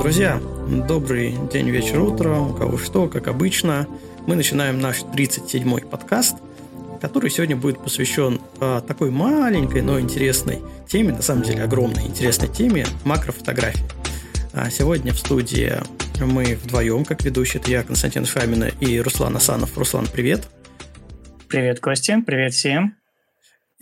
Друзья, добрый день, вечер, утро, у кого что, как обычно. Мы начинаем наш 37-й подкаст, который сегодня будет посвящен а, такой маленькой, но интересной теме, на самом деле огромной интересной теме макрофотографии. А сегодня в студии мы вдвоем, как ведущий, это я, Константин Шамина и Руслан Асанов. Руслан, привет. Привет, Костя, привет всем.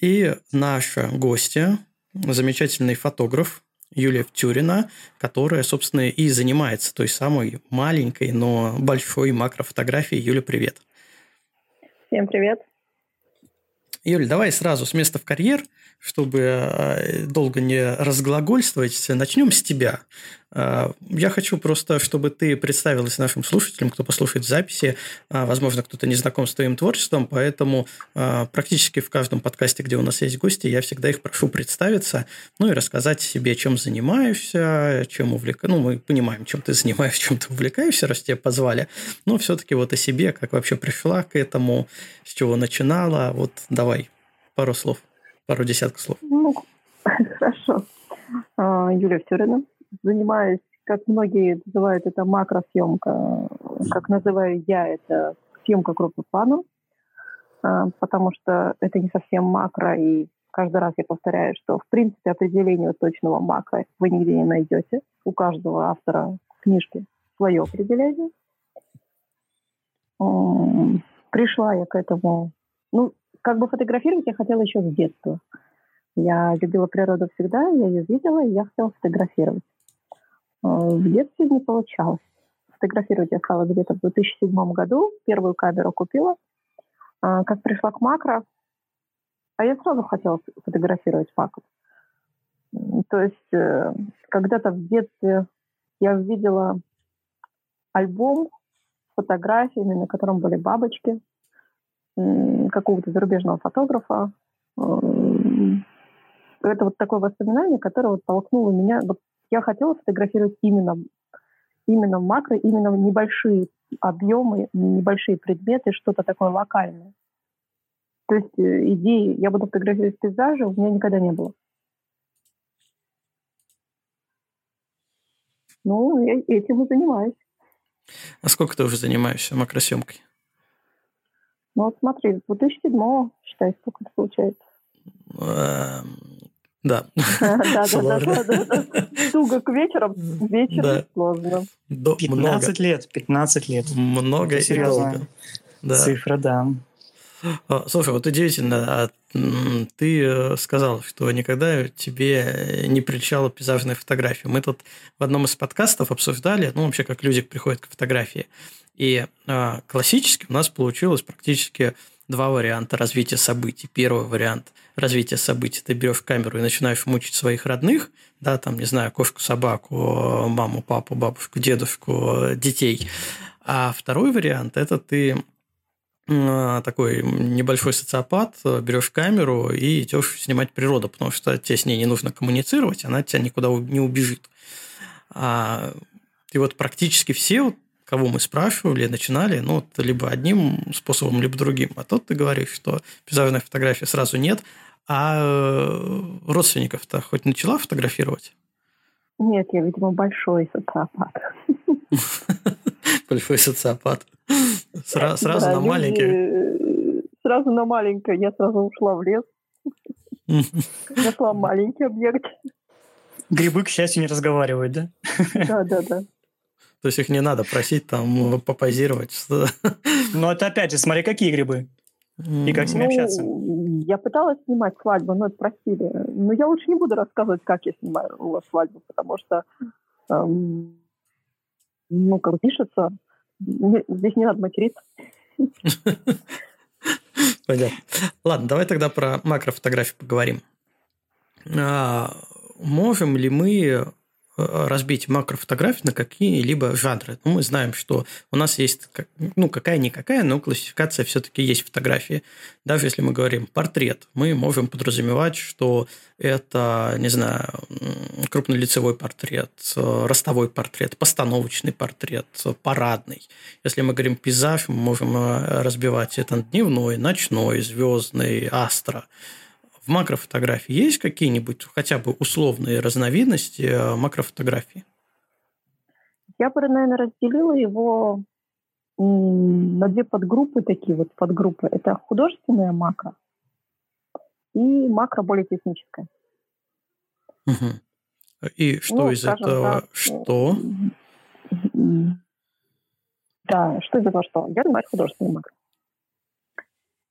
И наша гостья, замечательный фотограф Юлия Тюрина, которая, собственно, и занимается той самой маленькой, но большой макрофотографией. Юля, привет. Всем привет. Юля, давай сразу с места в карьер – чтобы э, долго не разглагольствовать, начнем с тебя. Э, я хочу просто, чтобы ты представилась нашим слушателям, кто послушает записи. Э, возможно, кто-то не знаком с твоим творчеством, поэтому практически в каждом подкасте, где у нас есть гости, я всегда их прошу представиться, ну и рассказать себе, чем занимаешься, чем увлекаешься. Ну, мы понимаем, чем ты занимаешься, чем ты увлекаешься, раз тебя позвали. Но все-таки вот о себе, как вообще пришла к этому, с чего начинала. Вот давай пару слов пару десятков слов. Ну, хорошо. А, Юлия Втюрина. Занимаюсь, как многие называют это макросъемка, как называю я это съемка крупным планом, а, потому что это не совсем макро, и каждый раз я повторяю, что в принципе определение точного макро вы нигде не найдете. У каждого автора книжки свое определение. Пришла я к этому, ну, как бы фотографировать я хотела еще с детства. Я любила природу всегда, я ее видела, и я хотела фотографировать. Э, в детстве не получалось. Фотографировать я стала где-то в 2007 году, первую камеру купила. Э, как пришла к макро, а я сразу хотела фотографировать макро. То есть э, когда-то в детстве я увидела альбом фотографиями, на котором были бабочки – какого-то зарубежного фотографа. Это вот такое воспоминание, которое вот толкнуло меня. Вот я хотела фотографировать именно, именно макро, именно небольшие объемы, небольшие предметы, что-то такое локальное. То есть э, идеи, я буду фотографировать пейзажи, у меня никогда не было. Ну, я этим и занимаюсь. А сколько ты уже занимаешься макросъемкой? Ну вот смотри, 2007 считай, сколько это получается. Эм, да. Да, да, да, да. Туго к вечерам, вечером сложно. 15 лет, 15 лет. Много и долго. Цифра, да. А, слушай, вот удивительно, а ты э, сказал, что никогда тебе не приличала пейзажная фотография. Мы тут в одном из подкастов обсуждали, ну, вообще, как люди приходят к фотографии. И э, классически у нас получилось практически два варианта развития событий. Первый вариант развития событий. Ты берешь камеру и начинаешь мучить своих родных, да, там, не знаю, кошку, собаку, маму, папу, бабушку, дедушку, детей. А второй вариант – это ты такой небольшой социопат, берешь камеру и идешь снимать природу, потому что тебе с ней не нужно коммуницировать, она тебя никуда не убежит. А, и вот практически все кого мы спрашивали, начинали, ну, вот либо одним способом, либо другим. А тут ты говоришь, что пейзажной фотографии сразу нет, а э, родственников-то хоть начала фотографировать? Нет, я, видимо, большой социопат. Большой социопат. Сразу на маленький. Сразу на маленькое. Я сразу ушла в лес. Нашла маленький объект. Грибы, к счастью, не разговаривают, да? Да, да, да. То есть их не надо просить там попозировать. Но это опять же, смотри, какие грибы. И как с ними ну, общаться? Я пыталась снимать свадьбу, но это просили. Но я лучше не буду рассказывать, как я вас свадьбу, потому что, эм, ну, как пишется, здесь не надо материться. Понятно. Ладно, давай тогда про макрофотографии поговорим. А, можем ли мы разбить макрофотографии на какие-либо жанры. Ну, мы знаем, что у нас есть, ну, какая-никакая, но классификация все-таки есть фотографии. Даже если мы говорим портрет, мы можем подразумевать, что это, не знаю, крупнолицевой портрет, ростовой портрет, постановочный портрет, парадный. Если мы говорим пейзаж, мы можем э, разбивать это дневной, ночной, звездный, астро. В макрофотографии есть какие-нибудь хотя бы условные разновидности э, макрофотографии? Я бы, наверное, разделила его на две подгруппы такие вот подгруппы. Это художественная макро и макро более техническая. Угу. И что ну, из этого? Так, что? Да, что из этого что? Я занимаюсь художественной макро.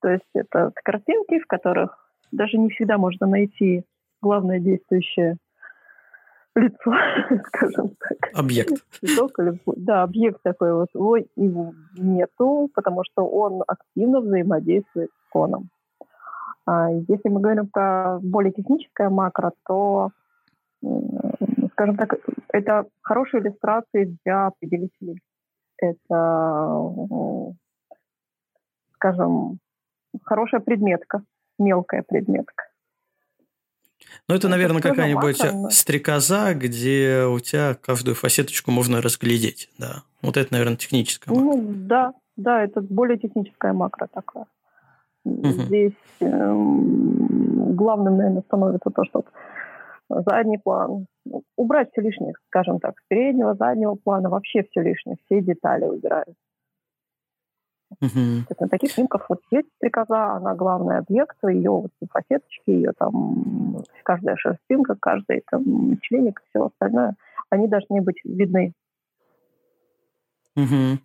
То есть это картинки, в которых даже не всегда можно найти главное действующее лицо, скажем так. Объект. да, объект такой вот. Его нету, потому что он активно взаимодействует с фоном. А если мы говорим про более техническое макро, то, скажем так, это хорошие иллюстрации для определителей. Это, скажем, хорошая предметка, мелкая предметка. Ну, это, наверное, какая-нибудь стрекоза, где у тебя каждую фасеточку можно разглядеть, да. Вот это, наверное, техническая макро. Ну, да, да, это более техническая макро такая. Угу. Здесь э, главным, наверное, становится то, что задний план, ну, убрать все лишнее, скажем так, с переднего, заднего плана, вообще все лишнее, все детали убирают. Uh-huh. На таких снимках вот есть стрекоза, она главный объект, ее вот фасеточки, ее там каждая шерстинка, каждый там членик, все остальное, они должны быть видны. Uh-huh.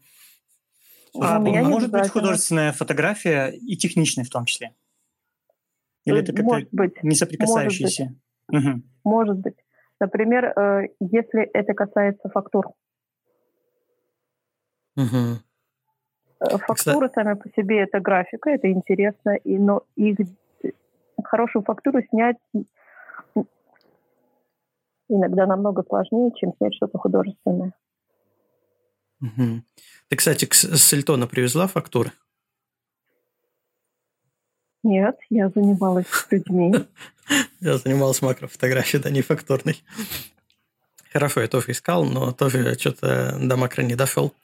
А, а может быть художественная фотография и техничная в том числе? Или это как-то не соприкасающиеся? Может быть. Угу. может быть. Например, э, если это касается фактур. Угу. Фактуры Кстати... сами по себе это графика, это интересно, и, но их хорошую фактуру снять иногда намного сложнее, чем снять что-то художественное. Угу. Ты, кстати, с Эльтона привезла фактуры? Нет, я занималась с людьми. Я занималась макрофотографией, да, не фактурной. Хорошо, я тоже искал, но тоже что-то до макро не дошел.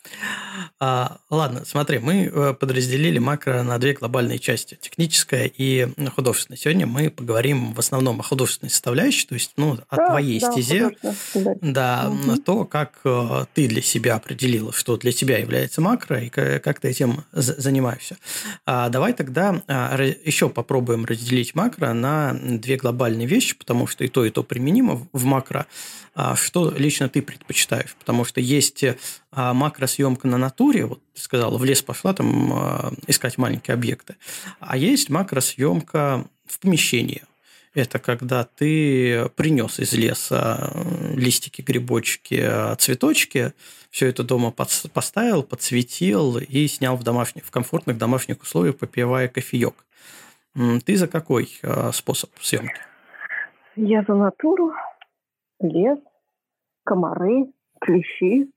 А, ладно, смотри, мы э, подразделили макро на две глобальные части, техническая и художественная. Сегодня мы поговорим в основном о художественной составляющей, то есть ну, о да, твоей да, стезе, да, угу. то, как э, ты для себя определила, что для тебя является макро и как ты этим занимаешься. А, давай тогда а, еще попробуем разделить макро на две глобальные вещи, потому что и то, и то применимо в макро. А, что лично ты предпочитаешь? Потому что есть а, макросъемка на натуре, вот ты сказала, в лес пошла там а, искать маленькие объекты, а есть макросъемка в помещении. Это когда ты принес из леса листики, грибочки, цветочки, все это дома поставил, подсветил и снял в, домашних, в комфортных домашних условиях, попивая кофеек. Ты за какой способ съемки? Я за натуру, лес, комары, клещи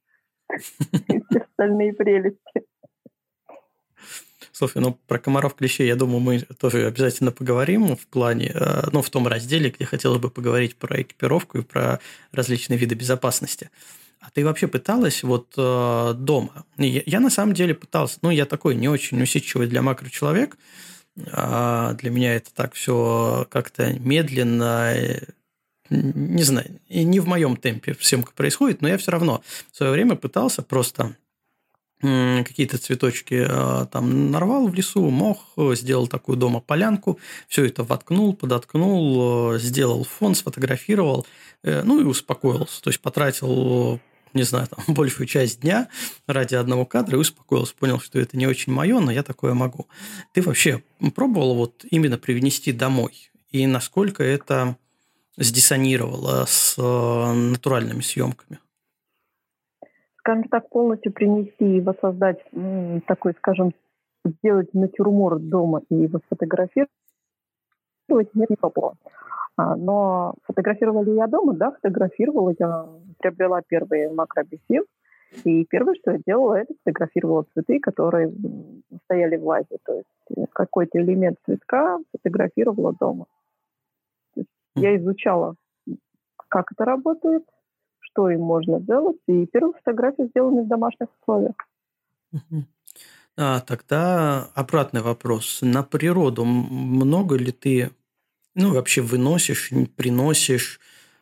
и все остальные прелести. Слушай, ну про комаров клещей, я думаю, мы тоже обязательно поговорим в плане, э, ну, в том разделе, где хотелось бы поговорить про экипировку и про различные виды безопасности. А ты вообще пыталась вот э, дома? Я, я на самом деле пытался, ну, я такой не очень усидчивый для макрочеловек, а для меня это так все как-то медленно, не знаю, и не в моем темпе съемка происходит, но я все равно в свое время пытался просто какие-то цветочки а, там нарвал в лесу, мох, сделал такую дома полянку, все это воткнул, подоткнул, сделал фон, сфотографировал, э, ну и успокоился. То есть потратил не знаю, там, большую часть дня ради одного кадра и успокоился, понял, что это не очень мое, но я такое могу. Ты вообще пробовал вот именно привнести домой? И насколько это сдиссонировала с э, натуральными съемками? Скажем так, полностью принести и воссоздать такой, скажем, сделать натюрморт дома и его сфотографировать, нет, не попало. А, но фотографировала ли я дома? Да, фотографировала. Я приобрела первый макрообъектив. И первое, что я делала, это фотографировала цветы, которые стояли в вазе. То есть какой-то элемент цветка фотографировала дома. Я изучала, как это работает, что им можно делать, и первые фотографии сделаны в домашних условиях. А, тогда обратный вопрос. На природу много ли ты ну, вообще выносишь, приносишь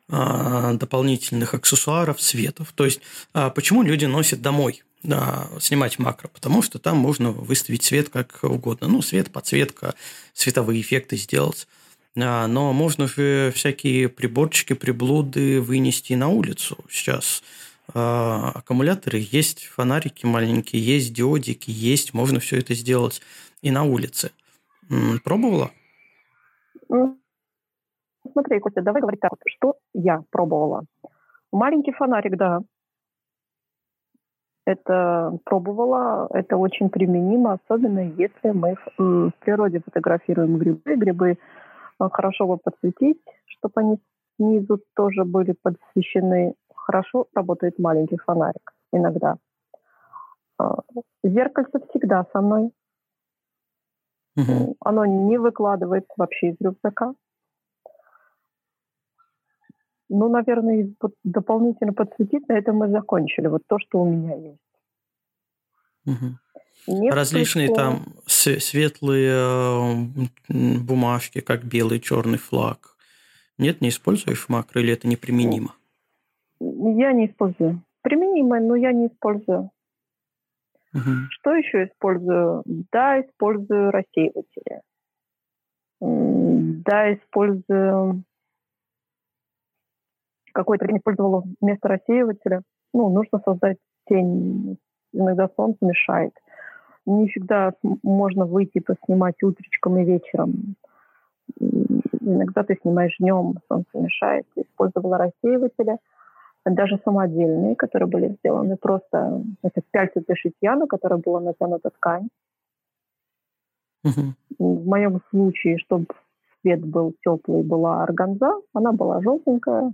а, дополнительных аксессуаров, светов. То есть, а, почему люди носят домой да, снимать макро? Потому что там можно выставить свет как угодно. Ну, свет, подсветка, световые эффекты сделать. А, но можно же всякие приборчики, приблуды вынести на улицу. Сейчас а, аккумуляторы есть, фонарики маленькие, есть диодики, есть, можно все это сделать и на улице. Пробовала? Смотри, Костя, давай говорить так, что я пробовала. Маленький фонарик, да. Это пробовала, это очень применимо, особенно если мы в, в природе фотографируем грибы. Грибы хорошо бы подсветить, чтобы они снизу тоже были подсвещены. Хорошо работает маленький фонарик иногда. А, зеркальце всегда со мной. Угу. Оно не выкладывается вообще из рюкзака. Ну, наверное, дополнительно подсветить, на этом мы закончили. Вот то, что у меня есть. Угу. Различные там светлые э, бумажки, как белый, черный флаг. Нет, не используешь макро или это неприменимо? Я не использую. Применимо, но я не использую. Угу. Что еще использую? Да, использую рассеиватели. Да, использую какое-то время использовала вместо рассеивателя. Ну, нужно создать тень. Иногда солнце мешает. Не всегда можно выйти поснимать утречком и вечером. Иногда ты снимаешь днем, солнце мешает. Использовала рассеиватели, даже самодельные, которые были сделаны просто... Это пяльцевое шитья, на которое была натянута ткань. Uh-huh. В моем случае, чтобы цвет был теплый, была органза. Она была желтенькая,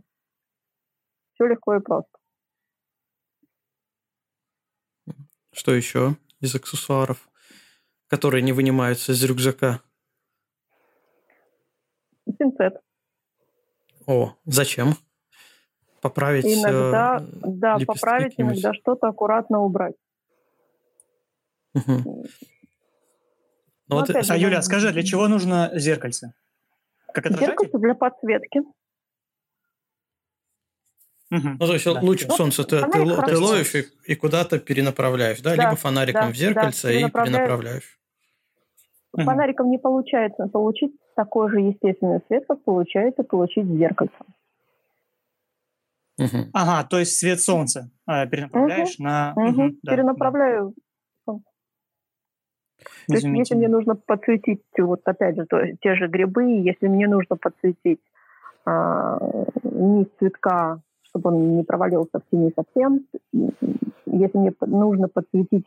все легко и просто. Что еще из аксессуаров, которые не вынимаются из рюкзака? Пинцет. О, зачем? Поправить Иногда, э, да, поправить, иногда что-то аккуратно убрать. Угу. Ну, вот, а, Юля, скажи, для чего нужно зеркальце? Как Зеркальце для подсветки. Угу. Ну, то есть да. луч ну, солнца ты, ты, ты ловишь и, и куда-то перенаправляешь, да? да Либо фонариком да, в зеркальце да, и перенаправляешь. Фонариком не получается получить такой же естественный свет, как получается получить зеркальцем. Угу. Ага, то есть свет солнца э, перенаправляешь угу. на... Угу. Угу, да, Перенаправляю да. То есть, если мне нужно подсветить, вот опять же, то, те же грибы, если мне нужно подсветить а, низ цветка чтобы он не провалился в тени совсем. Если мне нужно подсветить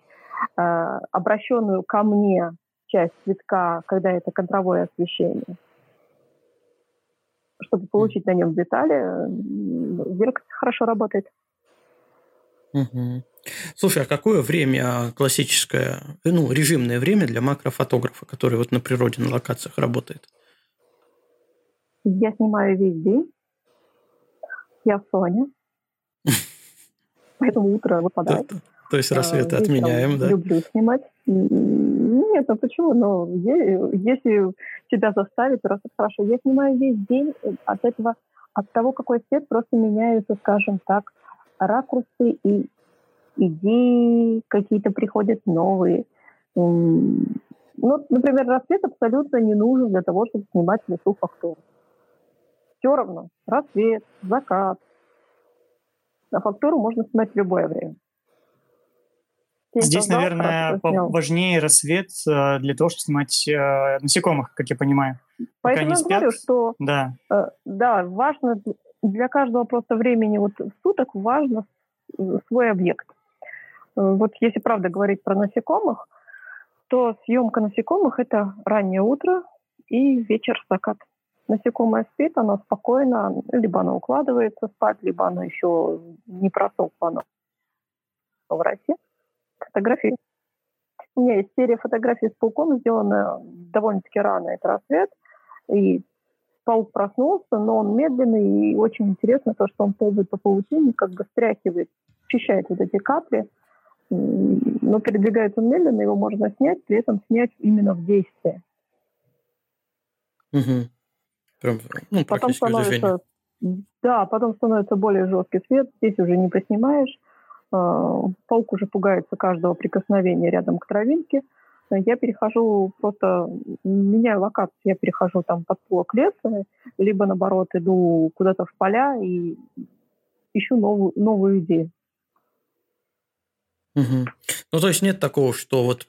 э, обращенную ко мне часть цветка, когда это контровое освещение, чтобы получить на нем детали, зеркало хорошо работает. Угу. Слушай, а какое время классическое, ну, режимное время для макрофотографа, который вот на природе, на локациях работает? Я снимаю весь день я Соня. Поэтому утро выпадает. То есть рассветы а, отменяем, да? Люблю снимать. Нет, ну почему? Но если тебя заставить, просто хорошо. Я снимаю весь день от этого, от того, какой свет, просто меняются, скажем так, ракурсы и идеи какие-то приходят новые. Ну, например, рассвет абсолютно не нужен для того, чтобы снимать лесу фактуру все равно. Рассвет, закат. На фактуру можно снимать в любое время. Здесь, создал, наверное, важнее рассвет э, для того, чтобы снимать э, насекомых, как я понимаю. Поэтому я говорю, что да. Э, да, важно для каждого просто времени вот суток важно свой объект. Вот если правда говорить про насекомых, то съемка насекомых это раннее утро и вечер закат насекомое спит, оно спокойно, либо оно укладывается спать, либо оно еще не просохло, оно в росе. Фотографии. У меня есть серия фотографий с пауком, сделана довольно-таки рано, это рассвет, и паук проснулся, но он медленный, и очень интересно то, что он ползает по паутине, как бы стряхивает, очищает вот эти капли, но передвигается он медленно, его можно снять, при этом снять именно в действии. Угу. Прям, ну, потом становится, да, потом становится более жесткий свет, здесь уже не поснимаешь. А, паук уже пугается каждого прикосновения рядом к травинке. Я перехожу просто, меняю локацию, я перехожу там под полок леса, либо наоборот иду куда-то в поля и ищу новую, новую идею. Угу. Ну, то есть нет такого, что вот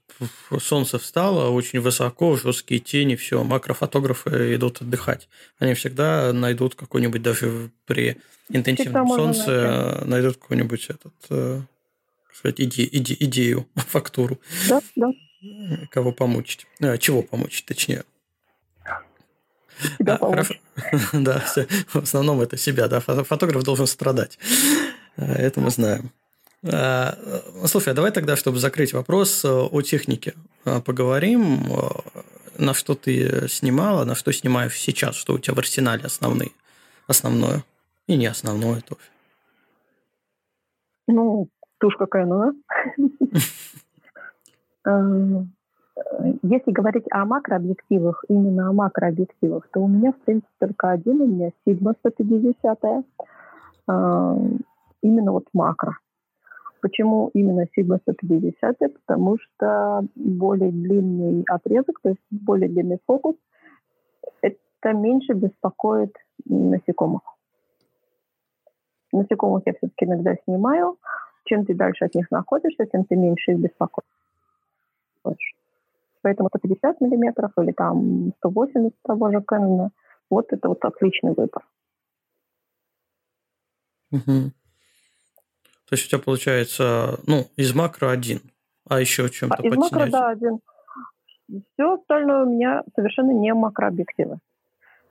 солнце встало очень высоко, жесткие тени, все, макрофотографы идут отдыхать. Они всегда найдут какой-нибудь, даже при интенсивном солнце, найдут какую-нибудь этот, э, сказать, иде, иде, идею, фактуру. Да, да. Кого помучить. А, чего помучить, точнее. Себя а, Хорошо. да, в основном это себя, да. Фотограф должен страдать. Это мы знаем. Э, слушай, а давай тогда, чтобы закрыть вопрос э, о технике, э, поговорим. На что ты снимала, на что снимаешь сейчас, что у тебя в арсенале основные, основное и не основное тоже. Ну, тушка Кэнона. Если говорить о макрообъективах, именно о макрообъективах, то у меня, в принципе, только один, у меня Sigma 150 именно вот макро. Почему именно Sigma 150? Потому что более длинный отрезок, то есть более длинный фокус, это меньше беспокоит насекомых. Насекомых я все-таки иногда снимаю. Чем ты дальше от них находишься, тем ты меньше их беспокоишь. Поэтому 150 миллиметров или там 180 того же Canon, вот это вот отличный выбор. Угу. То есть у тебя получается, ну, из макро один, а еще чем-то а, Из макро, да, один. Все остальное у меня совершенно не макрообъективы.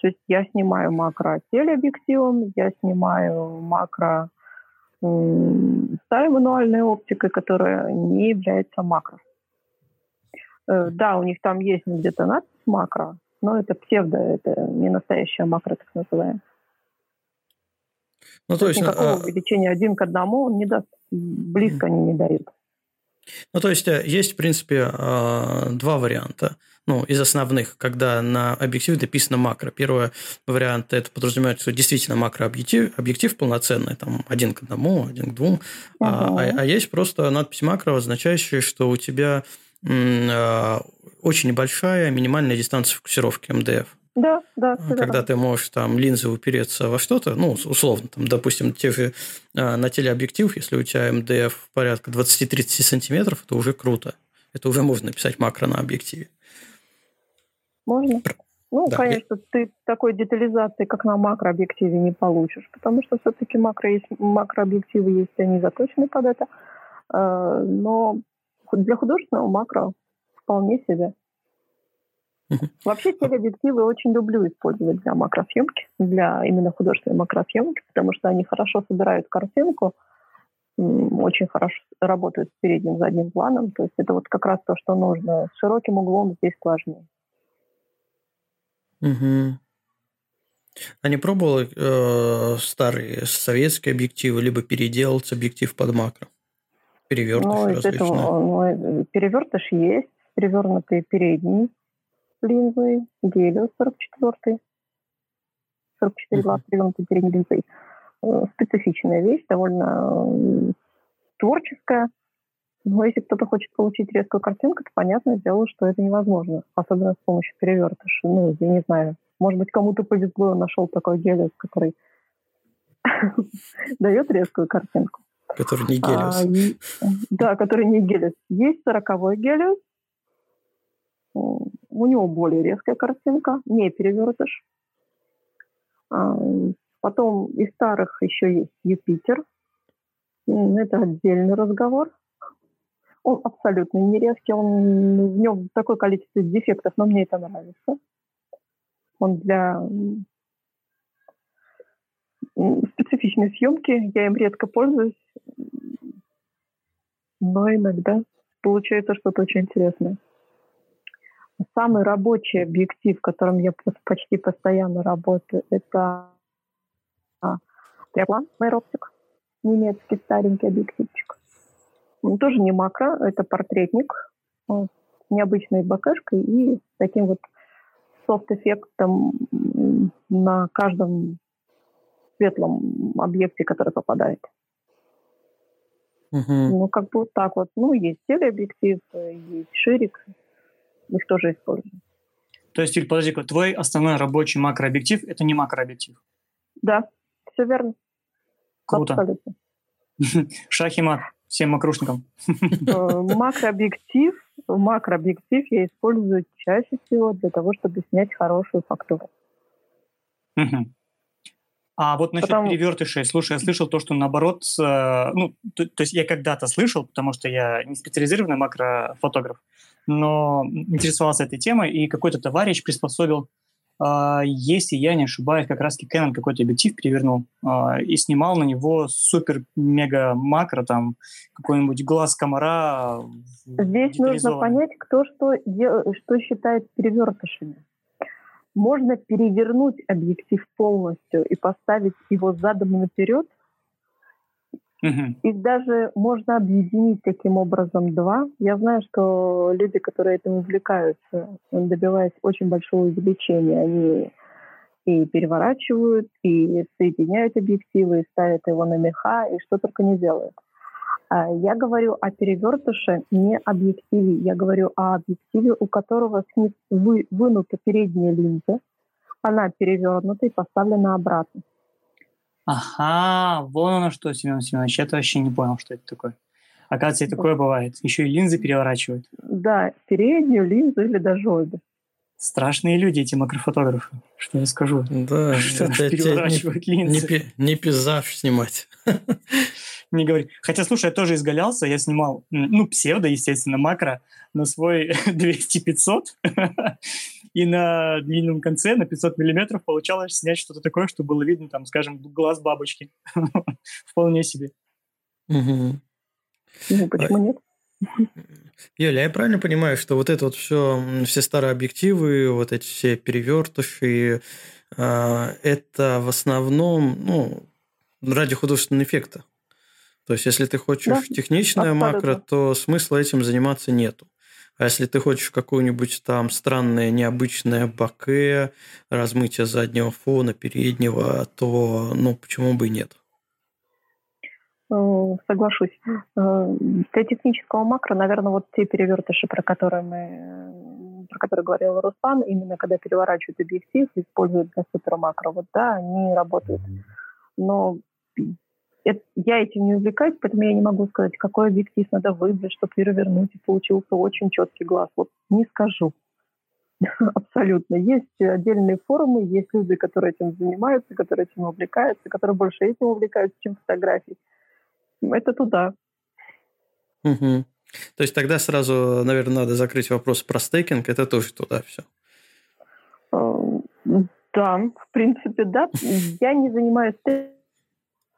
То есть я снимаю макро телеобъективом, я снимаю макро старой мануальной оптикой, которая не является макро. Э, да, у них там есть где-то надпись макро, но это псевдо, это не настоящая макро, так называемая. Ну, то есть, никакого а... увеличения один к одному он не даст, близко они не дают. Ну, то есть, э, есть, в принципе, а, два варианта. Ну, из основных, когда на объективе написано макро. Первый вариант – это подразумевает, что действительно макрообъектив объектив полноценный, там, один к одному, один к двум. Uh-huh. А, а, а есть просто надпись макро, означающая, что у тебя очень небольшая минимальная дистанция фокусировки МДФ. Да, да. Когда ты можешь там линзы упереться во что-то, ну, условно, там, допустим, те же, а, на телеобъектив, если у тебя МДФ порядка 20-30 сантиметров, это уже круто. Это уже можно написать макро на объективе. Можно. Ну, да, конечно, я... ты такой детализации, как на макрообъективе, не получишь, потому что все-таки макро есть, макрообъективы есть, они заточены под это. А, но для художественного макро вполне себе. Вообще телеобъективы очень люблю использовать для макрофьемки, для именно художественной макрофьемки, потому что они хорошо собирают картинку, очень хорошо работают с передним задним планом. То есть это вот как раз то, что нужно. С широким углом здесь сложнее. Угу. А не пробовала э, старые советские объективы, либо переделать объектив под макро? Перевертыш ну, из этого, ну, э, перевертыш есть, перевернутый передний линзой, Гелиос 44 44 глаз перевернутой передней линзой. Э, специфичная вещь, довольно творческая. Но если кто-то хочет получить резкую картинку, то понятное дело, что это невозможно. Особенно с помощью перевертыша. Ну, я не знаю. Может быть, кому-то повезло, нашел такой гелиос, который дает резкую картинку. Который не гелиос. А, да, который не гелиос. Есть сороковой гелиос, у него более резкая картинка, не перевертыш. А, потом из старых еще есть Юпитер. Это отдельный разговор. Он абсолютно не резкий, он, в нем такое количество дефектов, но мне это нравится. Он для специфичной съемки, я им редко пользуюсь, но иногда получается что-то очень интересное. Самый рабочий объектив, в котором я почти постоянно работаю, это а, Триаплан Майроптик, немецкий старенький объективчик. Он тоже не макро, это портретник с необычной БКшкой и таким вот софт-эффектом на каждом светлом объекте, который попадает. Угу. Ну, как бы вот так вот. Ну, есть телеобъектив, есть ширик. Их тоже используют. То есть, Иль, подожди, твой основной рабочий макрообъектив – это не макрообъектив? Да, все верно. Круто. Абсолютно. Шах и мат всем макрушникам. Э, макрообъектив, макрообъектив я использую чаще всего для того, чтобы снять хорошую фактуру. А вот насчет Потому... перевертышей, слушай, я слышал то, что наоборот, э, ну, то, то есть я когда-то слышал, потому что я не специализированный макрофотограф, но интересовался этой темой, и какой-то товарищ приспособил, э, если я не ошибаюсь, как раз Canon какой-то объектив перевернул э, и снимал на него супер-мега-макро, там, какой-нибудь глаз комара. Здесь нужно понять, кто что, что считает перевертышами можно перевернуть объектив полностью и поставить его задом наперед. Uh-huh. Их даже можно объединить таким образом два. Я знаю, что люди, которые этим увлекаются, добиваясь очень большого увеличения, они и переворачивают, и соединяют объективы, и ставят его на меха, и что только не делают. А, я говорю о перевертыше, не объективе. Я говорю о объективе, у которого снизу вы, вынута передняя линза, она перевернута и поставлена обратно. Ага, вон оно что, Семен Семенович, я вообще не понял, что это такое. Оказывается, и такое бывает. Еще и линзы переворачивают. Да, переднюю линзу или даже обе. Страшные люди, эти макрофотографы. Что я скажу? Да, что переворачивают не, линзы. Не, не пейзаж снимать. Не говори. Хотя, слушай, я тоже изгалялся. Я снимал, ну, псевдо, естественно, макро на свой 200-500. И на длинном конце, на 500 миллиметров, получалось снять что-то такое, что было видно, там, скажем, глаз бабочки. Вполне себе. Ну, почему нет? Юля, я правильно понимаю, что вот это вот все, все старые объективы, вот эти все перевертыши, а, это в основном ну, ради художественного эффекта? То есть, если ты хочешь да, техничное абсолютно. макро, то смысла этим заниматься нету. А если ты хочешь какое-нибудь там странное, необычное баке, размытие заднего фона, переднего, то ну почему бы и нет? Э, соглашусь. Э, для технического макро, наверное, вот те перевертыши, про которые мы про которые говорил Руслан, именно когда переворачивают объектив, используют для супермакро, вот да, они работают. Но это, я этим не увлекаюсь, поэтому я не могу сказать, какой объектив надо выбрать, чтобы перевернуть, и получился очень четкий глаз. Вот не скажу. Абсолютно. Есть отдельные форумы, есть люди, которые этим занимаются, которые этим увлекаются, которые больше этим увлекаются, чем фотографией это туда. Угу. То есть тогда сразу, наверное, надо закрыть вопрос про стейкинг, это тоже туда все. Эм, да, в принципе, да. Я не занимаюсь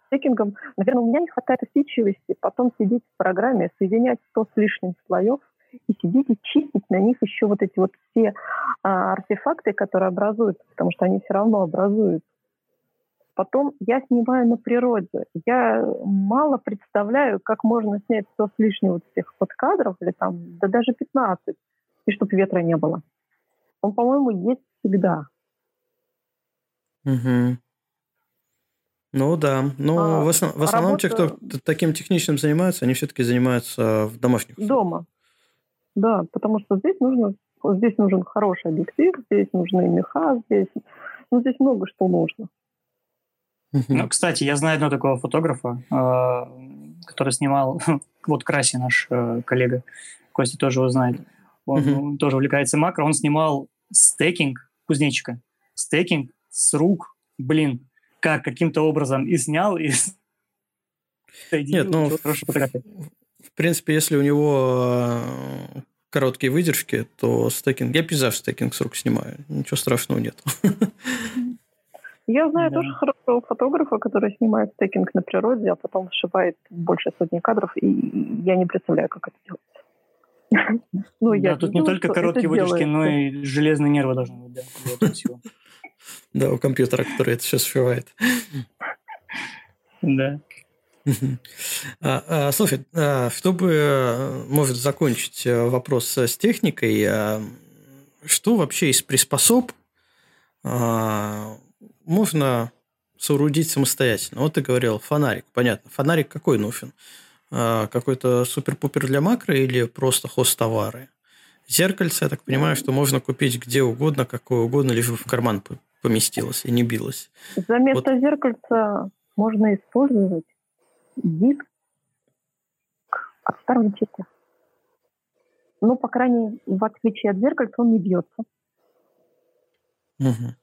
стейкингом. Наверное, у меня не хватает усидчивости потом сидеть в программе, соединять 100 с лишним слоев и сидеть и чистить на них еще вот эти вот все а, артефакты, которые образуются, потому что они все равно образуются. Потом я снимаю на природе. Я мало представляю, как можно снять 100 с лишним вот этих вот кадров, или там, да даже 15, и чтобы ветра не было. Он, по-моему, есть всегда. Угу. Ну да, но а, в, основ, в основном работа... те, кто таким техничным занимается, они все-таки занимаются в домашних Дома. Да, потому что здесь нужно, здесь нужен хороший объектив, здесь нужны меха, здесь, ну, здесь много что нужно. Ну, кстати, я знаю одного такого фотографа, э, который снимал, вот Краси наш э, коллега, Костя тоже его знает, он uh-huh. тоже увлекается макро, он снимал стейкинг кузнечика, стейкинг с рук, блин, как каким-то образом и снял, и Нет, ну, в принципе, если у него э, короткие выдержки, то стейкинг, я пейзаж стейкинг с рук снимаю, ничего страшного нет. Я знаю да. тоже хорошего фотографа, который снимает стейкинг на природе, а потом сшивает больше сотни кадров, и я не представляю, как это делать. Ну, я тут не только короткие выдержки, но и железные нервы должны быть Да, у компьютера, который это все сшивает. Да. А, а, слушай, а, чтобы, э, может, закончить э, вопрос с техникой, что вообще из приспособ а, можно соорудить самостоятельно. Вот ты говорил, фонарик. Понятно. Фонарик какой нужен? А, какой-то супер-пупер для макро или просто хост-товары? Зеркальце, я так понимаю, что можно купить где угодно, какое угодно, лишь бы в карман поместилось и не билось. За место вот. зеркальца можно использовать диск от старого чипа. Ну, по крайней мере, в отличие от зеркальца, он не бьется. Угу.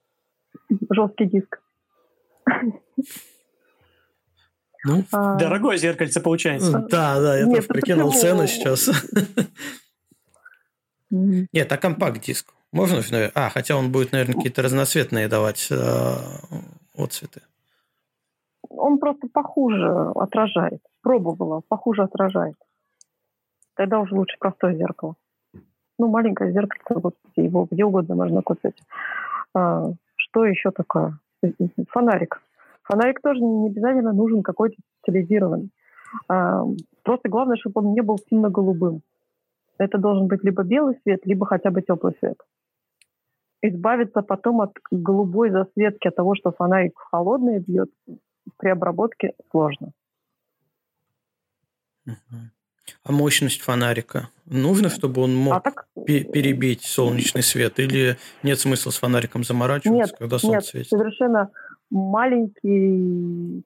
Жесткий диск. Ну, а... Дорогое зеркальце получается. Да, да, я тоже прикинул цену сейчас. Нет, а компакт-диск? Можно же, А, хотя он будет, наверное, какие-то разноцветные давать э, отцветы. Он просто похуже отражает. Пробовала, похуже отражает. Тогда уже лучше простое зеркало. Ну, маленькое зеркало, вот его где угодно можно купить. А, что еще такое? Фонарик. Фонарик тоже не обязательно нужен какой-то стилизированный. А, просто главное, чтобы он не был сильно голубым. Это должен быть либо белый свет, либо хотя бы теплый свет. Избавиться потом от голубой засветки, от того, что фонарик холодный бьет, при обработке сложно. А мощность фонарика? Нужно, чтобы он мог а так... перебить солнечный свет? Или нет смысла с фонариком заморачиваться, нет, когда солнце нет, светит? совершенно маленький...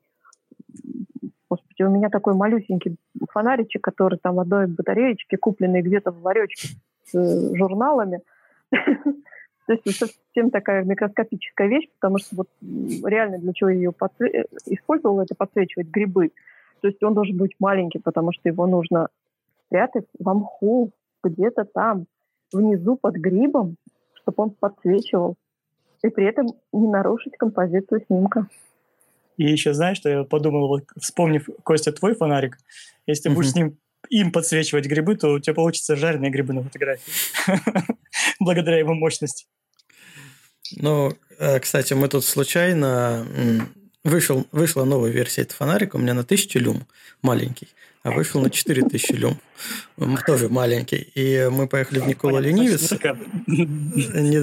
Господи, у меня такой малюсенький фонаричек, который там одной батареечки, купленный где-то в ларечке с э, журналами. То есть совсем такая микроскопическая вещь, потому что вот реально для чего я ее подсве... использовала, это подсвечивать грибы. То есть он должен быть маленький, потому что его нужно спрятать в мху, где-то там, внизу под грибом, чтобы он подсвечивал. И при этом не нарушить композицию снимка. И еще знаешь, что я подумал, вот, вспомнив, Костя, твой фонарик, если ты будешь с ним им подсвечивать грибы, то у тебя получится жареные грибы на фотографии. Благодаря его мощности. Ну, э, кстати, мы тут случайно вышел, вышла новая версия этого фонарика у меня на 1000 люм, маленький, а вышел на 4000 люм, тоже маленький. И мы поехали в Никола Ленивец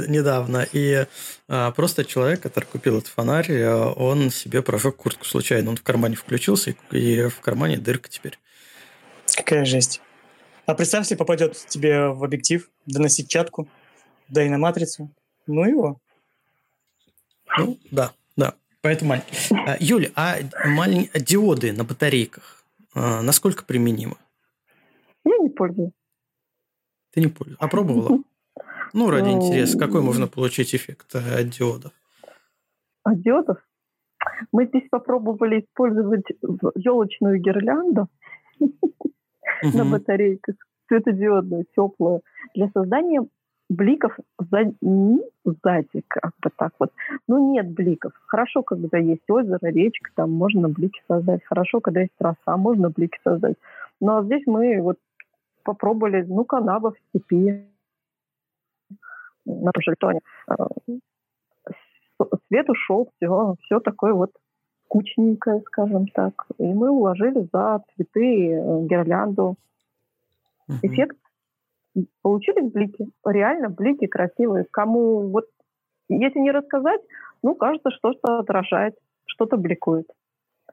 недавно, и а, просто человек, который купил этот фонарь, э, он себе прожег куртку случайно, он в кармане включился, и в кармане дырка теперь. Какая жесть. А представь себе, попадет тебе в объектив, да на сетчатку, да и на матрицу. Ну его. Ну, да. Поэтому а, Юля, а малень... диоды на батарейках а, насколько применимы? Я не пользуюсь. Ты не пользуешься? А пробовала? Ну, ради ну, интереса, какой можно получить эффект э, от диодов? От диодов? Мы здесь попробовали использовать елочную гирлянду на батарейках, светодиодную, теплую, для создания бликов сзади, сзади, как бы так вот. Ну, нет бликов. Хорошо, когда есть озеро, речка, там можно блики создать. Хорошо, когда есть трасса, можно блики создать. Но здесь мы вот попробовали, ну, канава в степи на Пожельтоне. А, свет ушел, все, все такое вот кучненькое, скажем так. И мы уложили за цветы э, гирлянду. Эффект получились блики. Реально блики красивые. Кому вот, если не рассказать, ну, кажется, что что-то отражает, что-то бликует.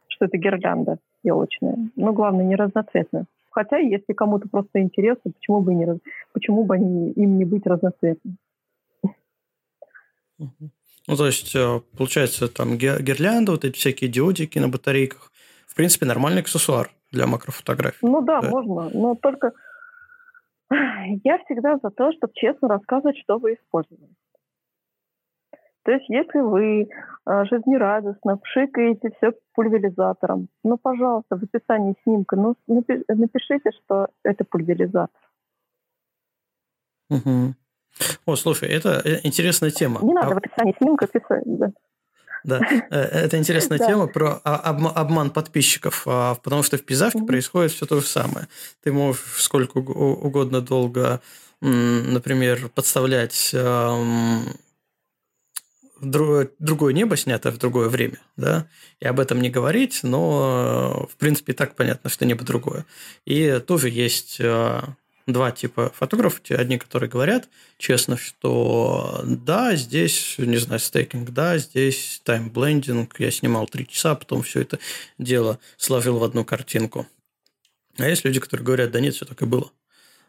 Что это гирлянда елочная. Но главное, не разноцветная. Хотя, если кому-то просто интересно, почему бы, не, почему бы они, им не быть разноцветными? Ну, то есть, э, получается, там гирлянда, вот эти всякие диодики на батарейках, в принципе, нормальный аксессуар для макрофотографий. Ну да, да, можно, но только я всегда за то, чтобы честно рассказывать, что вы использовали. То есть, если вы э, жизнерадостно пшикаете все пульверизатором, ну, пожалуйста, в описании снимка, ну, напишите, что это пульверизатор. Угу. О, слушай, это э, интересная тема. Не надо а... в описании снимка писать, да. Да, э, это интересная тема про обман подписчиков, а, потому что в пизавке происходит все то же самое. Ты можешь сколько угодно долго, например, подставлять другое небо, снятое в другое время, да, и об этом не говорить, но, в принципе, и так понятно, что небо другое. И тоже есть а, два типа фотографов. Одни, которые говорят честно, что да, здесь, не знаю, стейкинг, да, здесь таймблендинг, я снимал три часа, потом все это дело сложил в одну картинку. А есть люди, которые говорят, да нет, все так и было.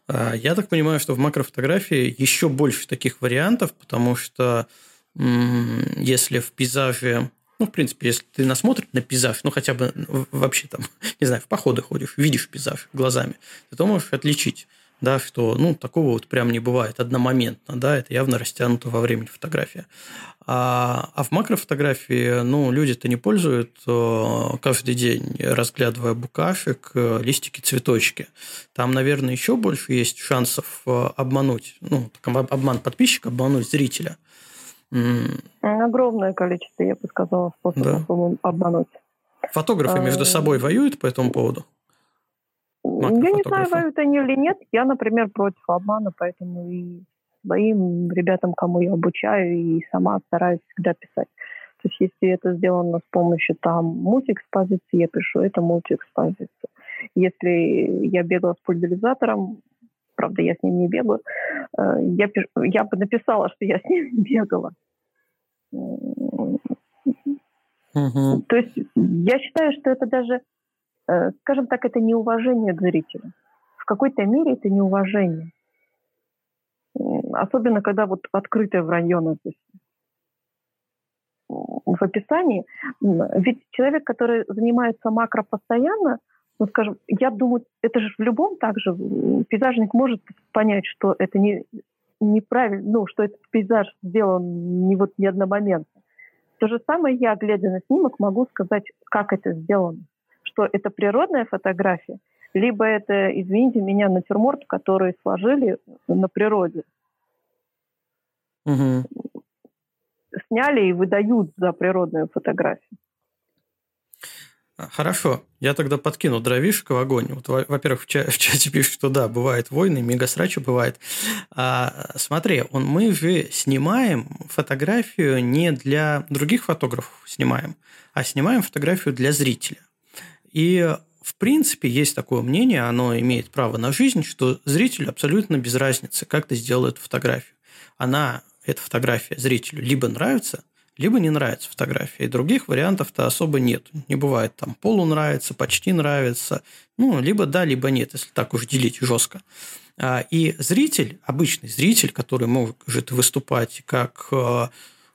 А я так понимаю, что в макрофотографии еще больше таких вариантов, потому что если в пейзаже ну, в принципе, если ты насмотришь на пейзаж, ну, хотя бы вообще там, не знаю, в походы ходишь, видишь пейзаж глазами, ты можешь отличить, да, что, ну, такого вот прям не бывает одномоментно, да, это явно растянуто во времени фотография. А, а в макрофотографии, ну, люди-то не пользуют э, каждый день, разглядывая букашек, э, листики, цветочки. Там, наверное, еще больше есть шансов э, обмануть, ну, обман подписчика, обмануть зрителя – Огромное количество, я бы сказала, способов да. обмануть. Фотографы между а, собой воюют по этому поводу? Я не знаю, воюют они или нет. Я, например, против обмана, поэтому и своим ребятам, кому я обучаю, и сама стараюсь всегда писать. То есть, если это сделано с помощью там мультиэкспозиции, я пишу это мультиэкспозиция. Если я бегала с пульверизатором, правда, я с ним не бегаю, э, я, я бы написала, что я с ним бегала. Угу. То есть я считаю, что это даже, скажем так, это неуважение к зрителю. В какой-то мере это неуважение. Особенно, когда вот открытое вранье написано в описании. Ведь человек, который занимается макро постоянно, ну, скажем, я думаю, это же в любом также пейзажник может понять, что это не неправильно, ну, что этот пейзаж сделан не вот не одномоментно. То же самое я, глядя на снимок, могу сказать, как это сделано. Что это природная фотография, либо это, извините меня, натюрморт, который сложили на природе. Угу. Сняли и выдают за природную фотографию. Хорошо, я тогда подкину дровишек в огонь. Вот, во-первых, в, ча- в чате пишут, что да, бывают войны, мегасрачи бывает. А, смотри, он, мы же снимаем фотографию не для других фотографов снимаем, а снимаем фотографию для зрителя. И в принципе, есть такое мнение, оно имеет право на жизнь, что зрителю абсолютно без разницы, как ты сделал эту фотографию. Она, эта фотография зрителю либо нравится – либо не нравится фотография. И других вариантов-то особо нет. Не бывает там полу нравится, почти нравится. Ну, либо да, либо нет, если так уж делить жестко. А, и зритель, обычный зритель, который может выступать как э,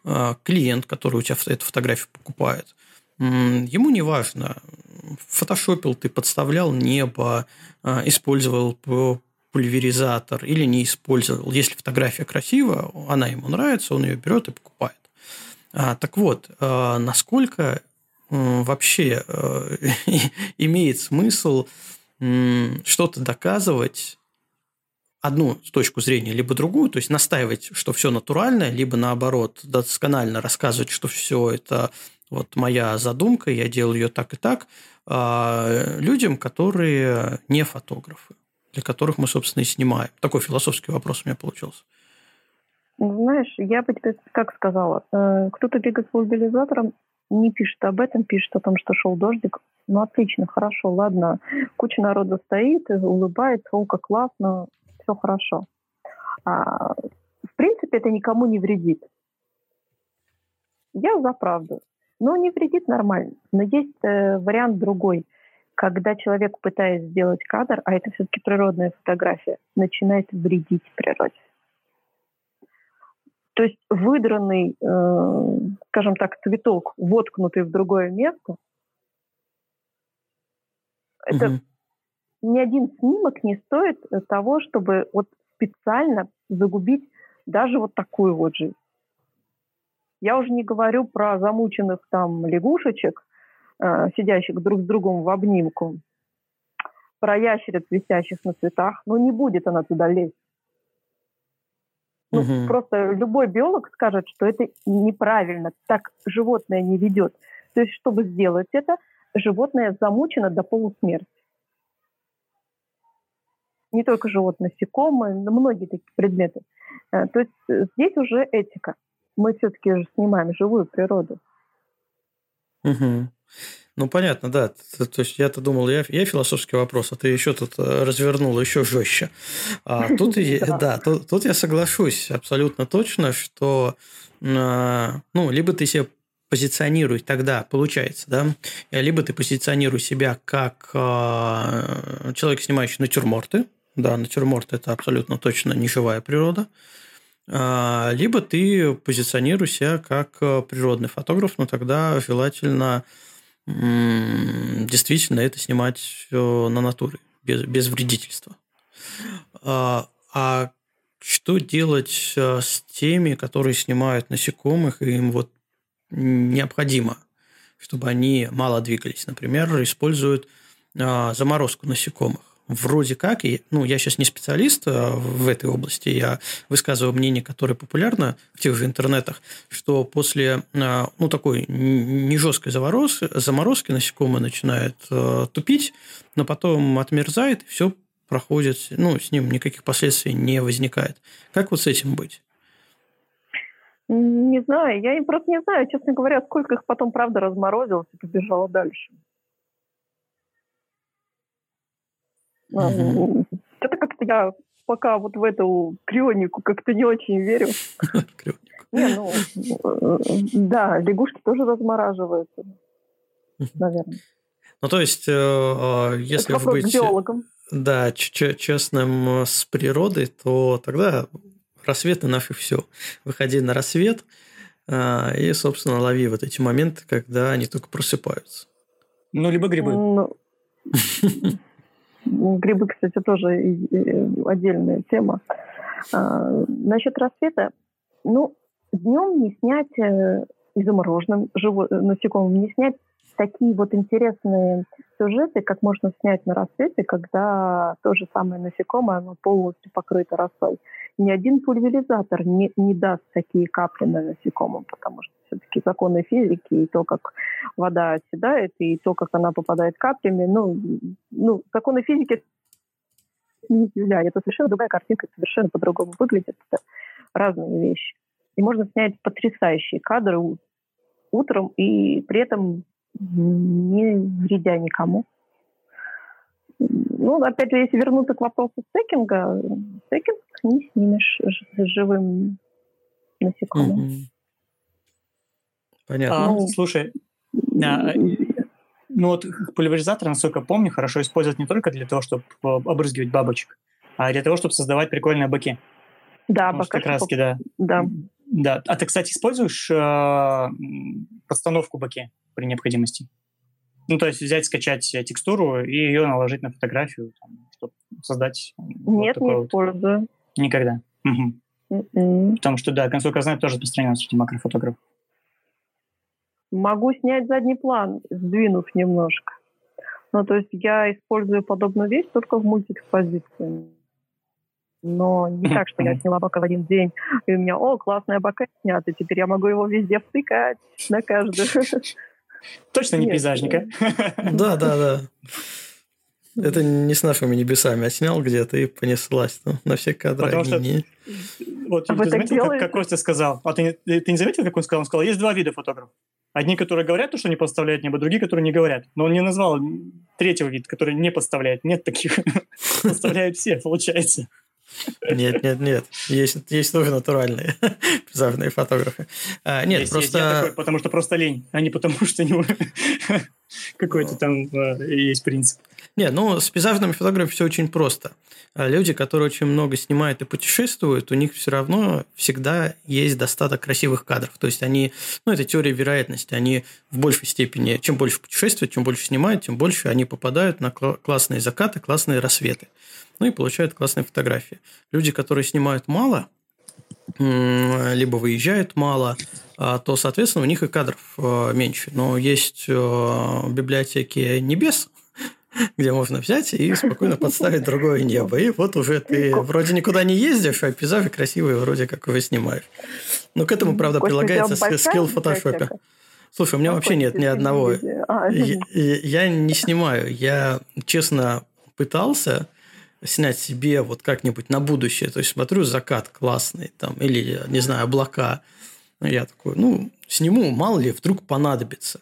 э, клиент, который у тебя эту фотографию покупает, ему не важно, фотошопил ты, подставлял небо, э, использовал пульверизатор или не использовал. Если фотография красивая, она ему нравится, он ее берет и покупает. А, так вот, а, насколько вообще имеет смысл что-то доказывать одну точку зрения, либо другую, то есть настаивать, что все натуральное, либо наоборот досконально рассказывать, что все это вот моя задумка, я делал ее так и так, а, людям, которые не фотографы, для которых мы, собственно, и снимаем. Такой философский вопрос у меня получился. Знаешь, я бы тебе как сказала, э, кто-то бегает с мобилизатором, не пишет об этом, пишет о том, что шел дождик. Ну, отлично, хорошо, ладно. Куча народа стоит, улыбается, о, как классно, все хорошо. А, в принципе, это никому не вредит. Я за правду. Но не вредит нормально. Но есть э, вариант другой. Когда человек пытается сделать кадр, а это все-таки природная фотография, начинает вредить природе. То есть выдранный, э, скажем так, цветок, воткнутый в другое место, это угу. ни один снимок не стоит того, чтобы вот специально загубить даже вот такую вот жизнь. Я уже не говорю про замученных там лягушечек, э, сидящих друг с другом в обнимку, про ящериц, висящих на цветах. Ну, не будет она туда лезть. Ну, угу. Просто любой биолог скажет, что это неправильно, так животное не ведет. То есть, чтобы сделать это, животное замучено до полусмерти. Не только животные, насекомые, но многие такие предметы. Э, то есть э, здесь уже этика. Мы все-таки же снимаем живую природу. Угу. Ну, понятно, да. То есть я-то думал, я, я философский вопрос, а ты еще тут э, развернул еще жестче. А тут, да, тут, тут я соглашусь абсолютно точно, что а, ну, либо ты себе позиционируй тогда, получается, да, либо ты позиционируй себя как э, человек, снимающий натюрморты, да, натюрморт – это абсолютно точно неживая природа, либо ты позиционируй себя как природный фотограф, но тогда желательно э, действительно это снимать на натуре, без, без вредительства. А, а что делать с теми, которые снимают насекомых, и им вот необходимо, чтобы они мало двигались. Например, используют а, заморозку насекомых. Вроде как, и, ну, я сейчас не специалист а, в этой области, я высказываю мнение, которое популярно в тех же интернетах, что после, а, ну, такой не жесткой заморозки, заморозки насекомое начинает тупить, но потом отмерзает, и все проходит, ну, с ним никаких последствий не возникает. Как вот с этим быть? Не знаю, я просто не знаю, честно говоря, сколько их потом, правда, разморозилось и побежало дальше. Угу. Это как-то я пока вот в эту крионику как-то не очень верю. Не, ну, э, да, лягушки тоже размораживаются, наверное. Ну, то есть, э, а, если вы будете... Да, честным с природой, то тогда рассвет и нафиг все. Выходи на рассвет а, и, собственно, лови вот эти моменты, когда они только просыпаются. Ну, либо грибы. Грибы, кстати, тоже отдельная тема. А, насчет рассвета, ну, днем не снять э, и замороженным живо, насекомым не снять такие вот интересные сюжеты, как можно снять на рассвете, когда то же самое насекомое, оно полностью покрыто росой ни один пульверизатор не, не даст такие капли на насекомом, потому что все-таки законы физики и то, как вода оседает, и то, как она попадает каплями, ну, ну законы физики не являют. Это совершенно другая картинка, совершенно по-другому выглядит. Это разные вещи. И можно снять потрясающие кадры утром и при этом не вредя никому. Ну, опять же, если вернуться к вопросу стекинга, стекинг не снимешь живым насекомым. Mm-hmm. Понятно. А, ну, слушай, а, ну вот пульверизатор, насколько помню, хорошо использовать не только для того, чтобы обрызгивать бабочек, а для того, чтобы создавать прикольные баки. Да, бака. Краски, да. Да. Да. А ты, кстати, используешь э, подстановку баки при необходимости? Ну, то есть взять, скачать текстуру и ее наложить на фотографию, там, чтобы создать... Нет, вот не использую. Вот. Никогда. Угу. Потому что, да, концовка знает тоже распространена среди макрофотографов. Могу снять задний план, сдвинув немножко. Ну, то есть я использую подобную вещь только в мультиэкспозиции. Но не так, что я сняла бока в один день, и у меня, о, классная бока снята, теперь я могу его везде втыкать, на каждую. Точно не пейзажника. Да, да, да. Это не с нашими небесами, а снял где-то и понеслась ну, на все кадры. Потому что, не... вот, а ты заметил, как, как Костя сказал? А ты, ты не заметил, как он сказал? Он сказал, есть два вида фотографов. Одни, которые говорят то, что не подставляют небо, другие, которые не говорят. Но он не назвал третьего вида, который не подставляет. Нет таких. Подставляют все, получается. Нет, нет, нет. Есть, есть тоже натуральные пейзажные фотографы. А, нет, есть, просто... Есть. Такой, потому что просто лень, а не потому что него какой-то там а, есть принцип. Нет, ну, с пейзажными фотографами все очень просто. А люди, которые очень много снимают и путешествуют, у них все равно всегда есть достаток красивых кадров. То есть они, ну, это теория вероятности, они в большей степени, чем больше путешествуют, чем больше снимают, тем больше они попадают на классные закаты, классные рассветы ну и получают классные фотографии. Люди, которые снимают мало, либо выезжают мало, а, то, соответственно, у них и кадров а, меньше. Но есть а, библиотеки небес, где можно взять и спокойно подставить другое небо. И вот уже ты вроде никуда не ездишь, а пейзажи красивые вроде как уже снимаешь. Но к этому, правда, прилагается скилл в фотошопе. Слушай, у меня вообще нет ни одного. Я не снимаю. Я, честно, пытался, снять себе вот как-нибудь на будущее. То есть смотрю закат классный там или, не знаю, облака. Я такой, ну, сниму, мало ли, вдруг понадобится.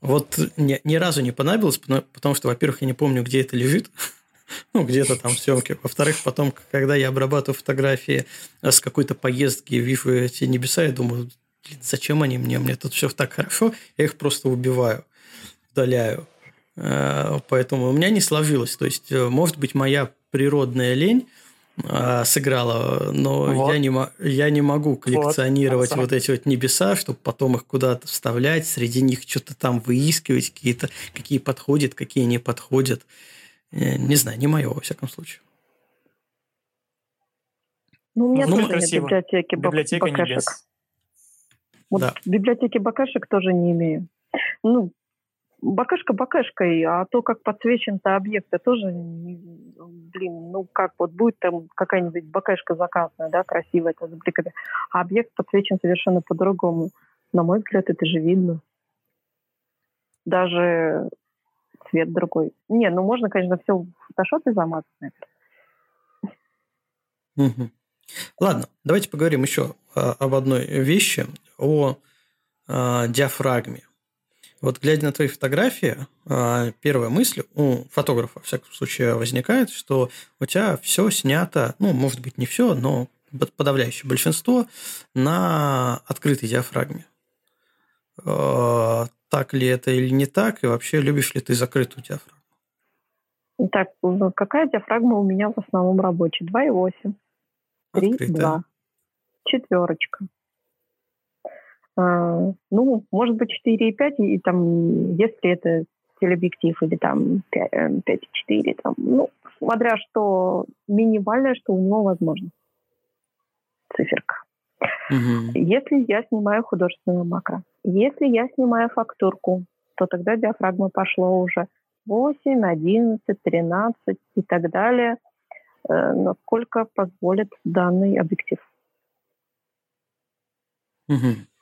Вот ни, ни разу не понадобилось, потому что, во-первых, я не помню, где это лежит. ну, где-то там съемки. Во-вторых, потом, когда я обрабатываю фотографии с какой-то поездки в эти небеса, я думаю, зачем они мне? Мне тут все так хорошо, я их просто убиваю, удаляю. Э, поэтому у меня не сложилось. То есть, э, может быть, моя природная лень э, сыграла, но вот. я, не, я не могу коллекционировать вот, вот эти вот небеса, чтобы потом их куда-то вставлять, среди них что-то там выискивать, какие-то, какие подходят, какие не подходят. Не знаю, не мое, во всяком случае. Ну, у меня ну, тоже красиво. нет библиотеки Библиотека бакашек. небес. Вот да. библиотеки бакашек тоже не имею. Ну, бакашка бакашкой, а то, как подсвечен-то объекты, тоже, блин, ну как, вот будет там какая-нибудь бакашка заказная, да, красивая, это с а объект подсвечен совершенно по-другому. На мой взгляд, это же видно. Даже цвет другой. Не, ну можно, конечно, все в фотошопе замазать. Ладно, давайте поговорим еще а, об одной вещи, о а, диафрагме. Вот глядя на твои фотографии, а, первая мысль у фотографа, в всяком случае, возникает, что у тебя все снято, ну, может быть, не все, но подавляющее большинство на открытой диафрагме. А, так ли это или не так, и вообще любишь ли ты закрытую диафрагму? Так, какая диафрагма у меня в основном рабочая? 2,8. 3, 2. Четверочка. А, ну, может быть, 4,5, и там, если это телеобъектив, или там 5,4, э, там, ну, смотря что минимальное, что у него возможно. Циферка. Угу. Если я снимаю художественную макро, если я снимаю фактурку, то тогда диафрагма пошло уже 8, 11, 13 и так далее, э, насколько позволит данный объектив. Угу.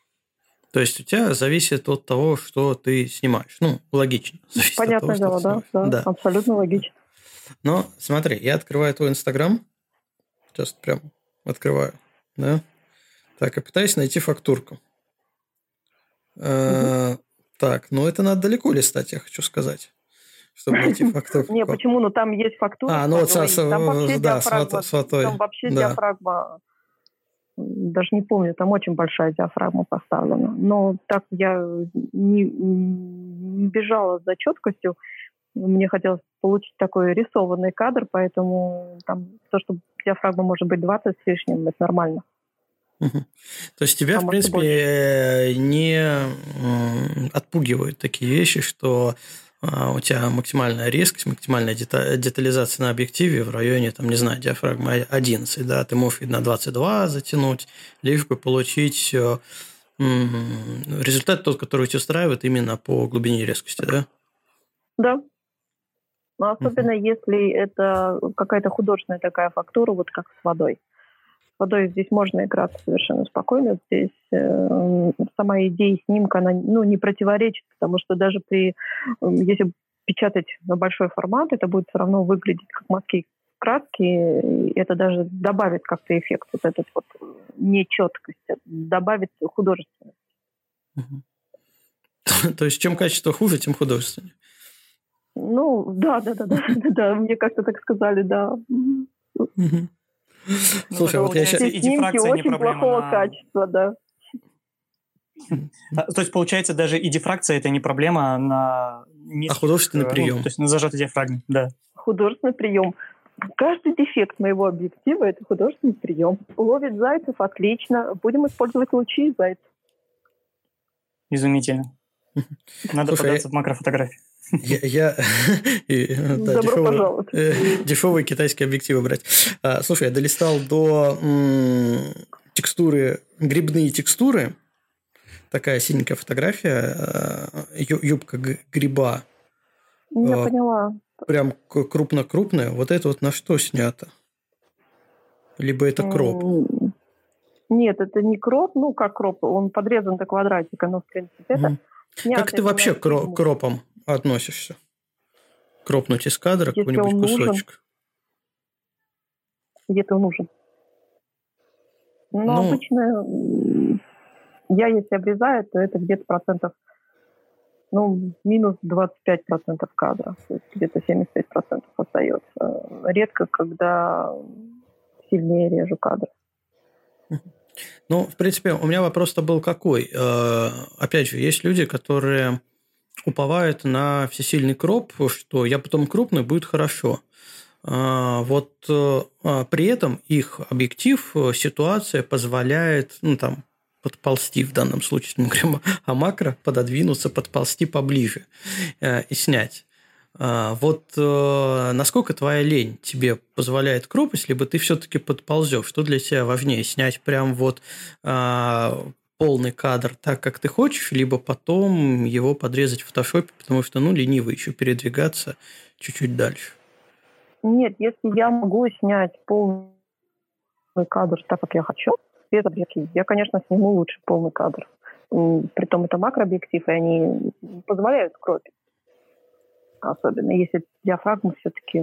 То есть у тебя зависит от того, что ты снимаешь. Ну, логично. Понятное дело, да, да, да. Абсолютно логично. Но смотри, я открываю твой Инстаграм. Сейчас прям открываю. Да? Так, и пытаюсь найти фактурку. Угу. Так, ну это надо далеко листать, я хочу сказать чтобы найти фактурку. Не, почему? Ну там есть фактура. А, ну вот там вообще да, диафрагма, Там вообще диафрагма даже не помню, там очень большая диафрагма поставлена. Но так я не, не бежала за четкостью. Мне хотелось получить такой рисованный кадр, поэтому там то, что диафрагма может быть 20 с лишним, это нормально. То есть тебя, а в принципе, больше. не отпугивают такие вещи, что у тебя максимальная резкость, максимальная детализация на объективе в районе, там, не знаю, диафрагмы 11, да, ты можешь на 22 затянуть, лишь получить э, результат тот, который тебя устраивает именно по глубине резкости, да? Да. Но особенно uh-huh. если это какая-то художественная такая фактура, вот как с водой. С водой здесь можно играться совершенно спокойно. Здесь э, сама идея снимка, она ну, не противоречит, потому что даже при, если печатать на большой формат, это будет все равно выглядеть как мазки краски, и это даже добавит как-то эффект, вот этот вот нечеткость, добавит художественность. То есть чем качество хуже, тем художественнее. Ну, да, да, да, да, да, мне как-то так сказали, да. Слушай, вот я сейчас... И дифракция не проблема плохого на... качества, да. А, то есть, получается, даже и дифракция это не проблема на... А художественный прием. Ну, то есть на зажатой диафрагме, да. Художественный прием. Каждый дефект моего объектива – это художественный прием. Ловит зайцев – отлично. Будем использовать лучи зайцев. Изумительно. Надо Слушай, податься в макрофотографии. Я, я да, Добро дешевые, пожаловать. Э, дешевые китайские объективы брать. А, слушай, я долистал до м, текстуры, грибные текстуры. Такая синенькая фотография, э, юбка гриба. Я а, поняла. Прям крупно-крупная. Вот это вот на что снято? Либо это кроп? Нет, это не кроп. Ну, как кроп, он подрезан до квадратика, но в принципе это... Как ты вообще к кропом относишься? Кропнуть из кадра какой-нибудь кусочек? Где-то он нужен. Но ну, обычно я, если обрезаю, то это где-то процентов ну, минус 25% кадра, то есть где-то 75% остается. Редко, когда сильнее режу кадр. Ну, в принципе, у меня вопрос-то был какой. Э, опять же, есть люди, которые уповают на всесильный кроп, что я потом крупный, будет хорошо. А, вот э, а, при этом их объектив, э, ситуация позволяет, ну, там, подползти в данном случае, мы говорим о макро, пододвинуться, подползти поближе э, и снять. А, вот насколько твоя лень тебе позволяет кроп, либо ты все-таки подползешь? Что для тебя важнее? Снять прям вот полный кадр так, как ты хочешь, либо потом его подрезать в фотошопе, потому что, ну, ленивый еще передвигаться чуть-чуть дальше. Нет, если я могу снять полный кадр так, как я хочу, без объектива, я, конечно, сниму лучше полный кадр. Притом это макрообъектив, и они позволяют кропить. Особенно если диафрагма все-таки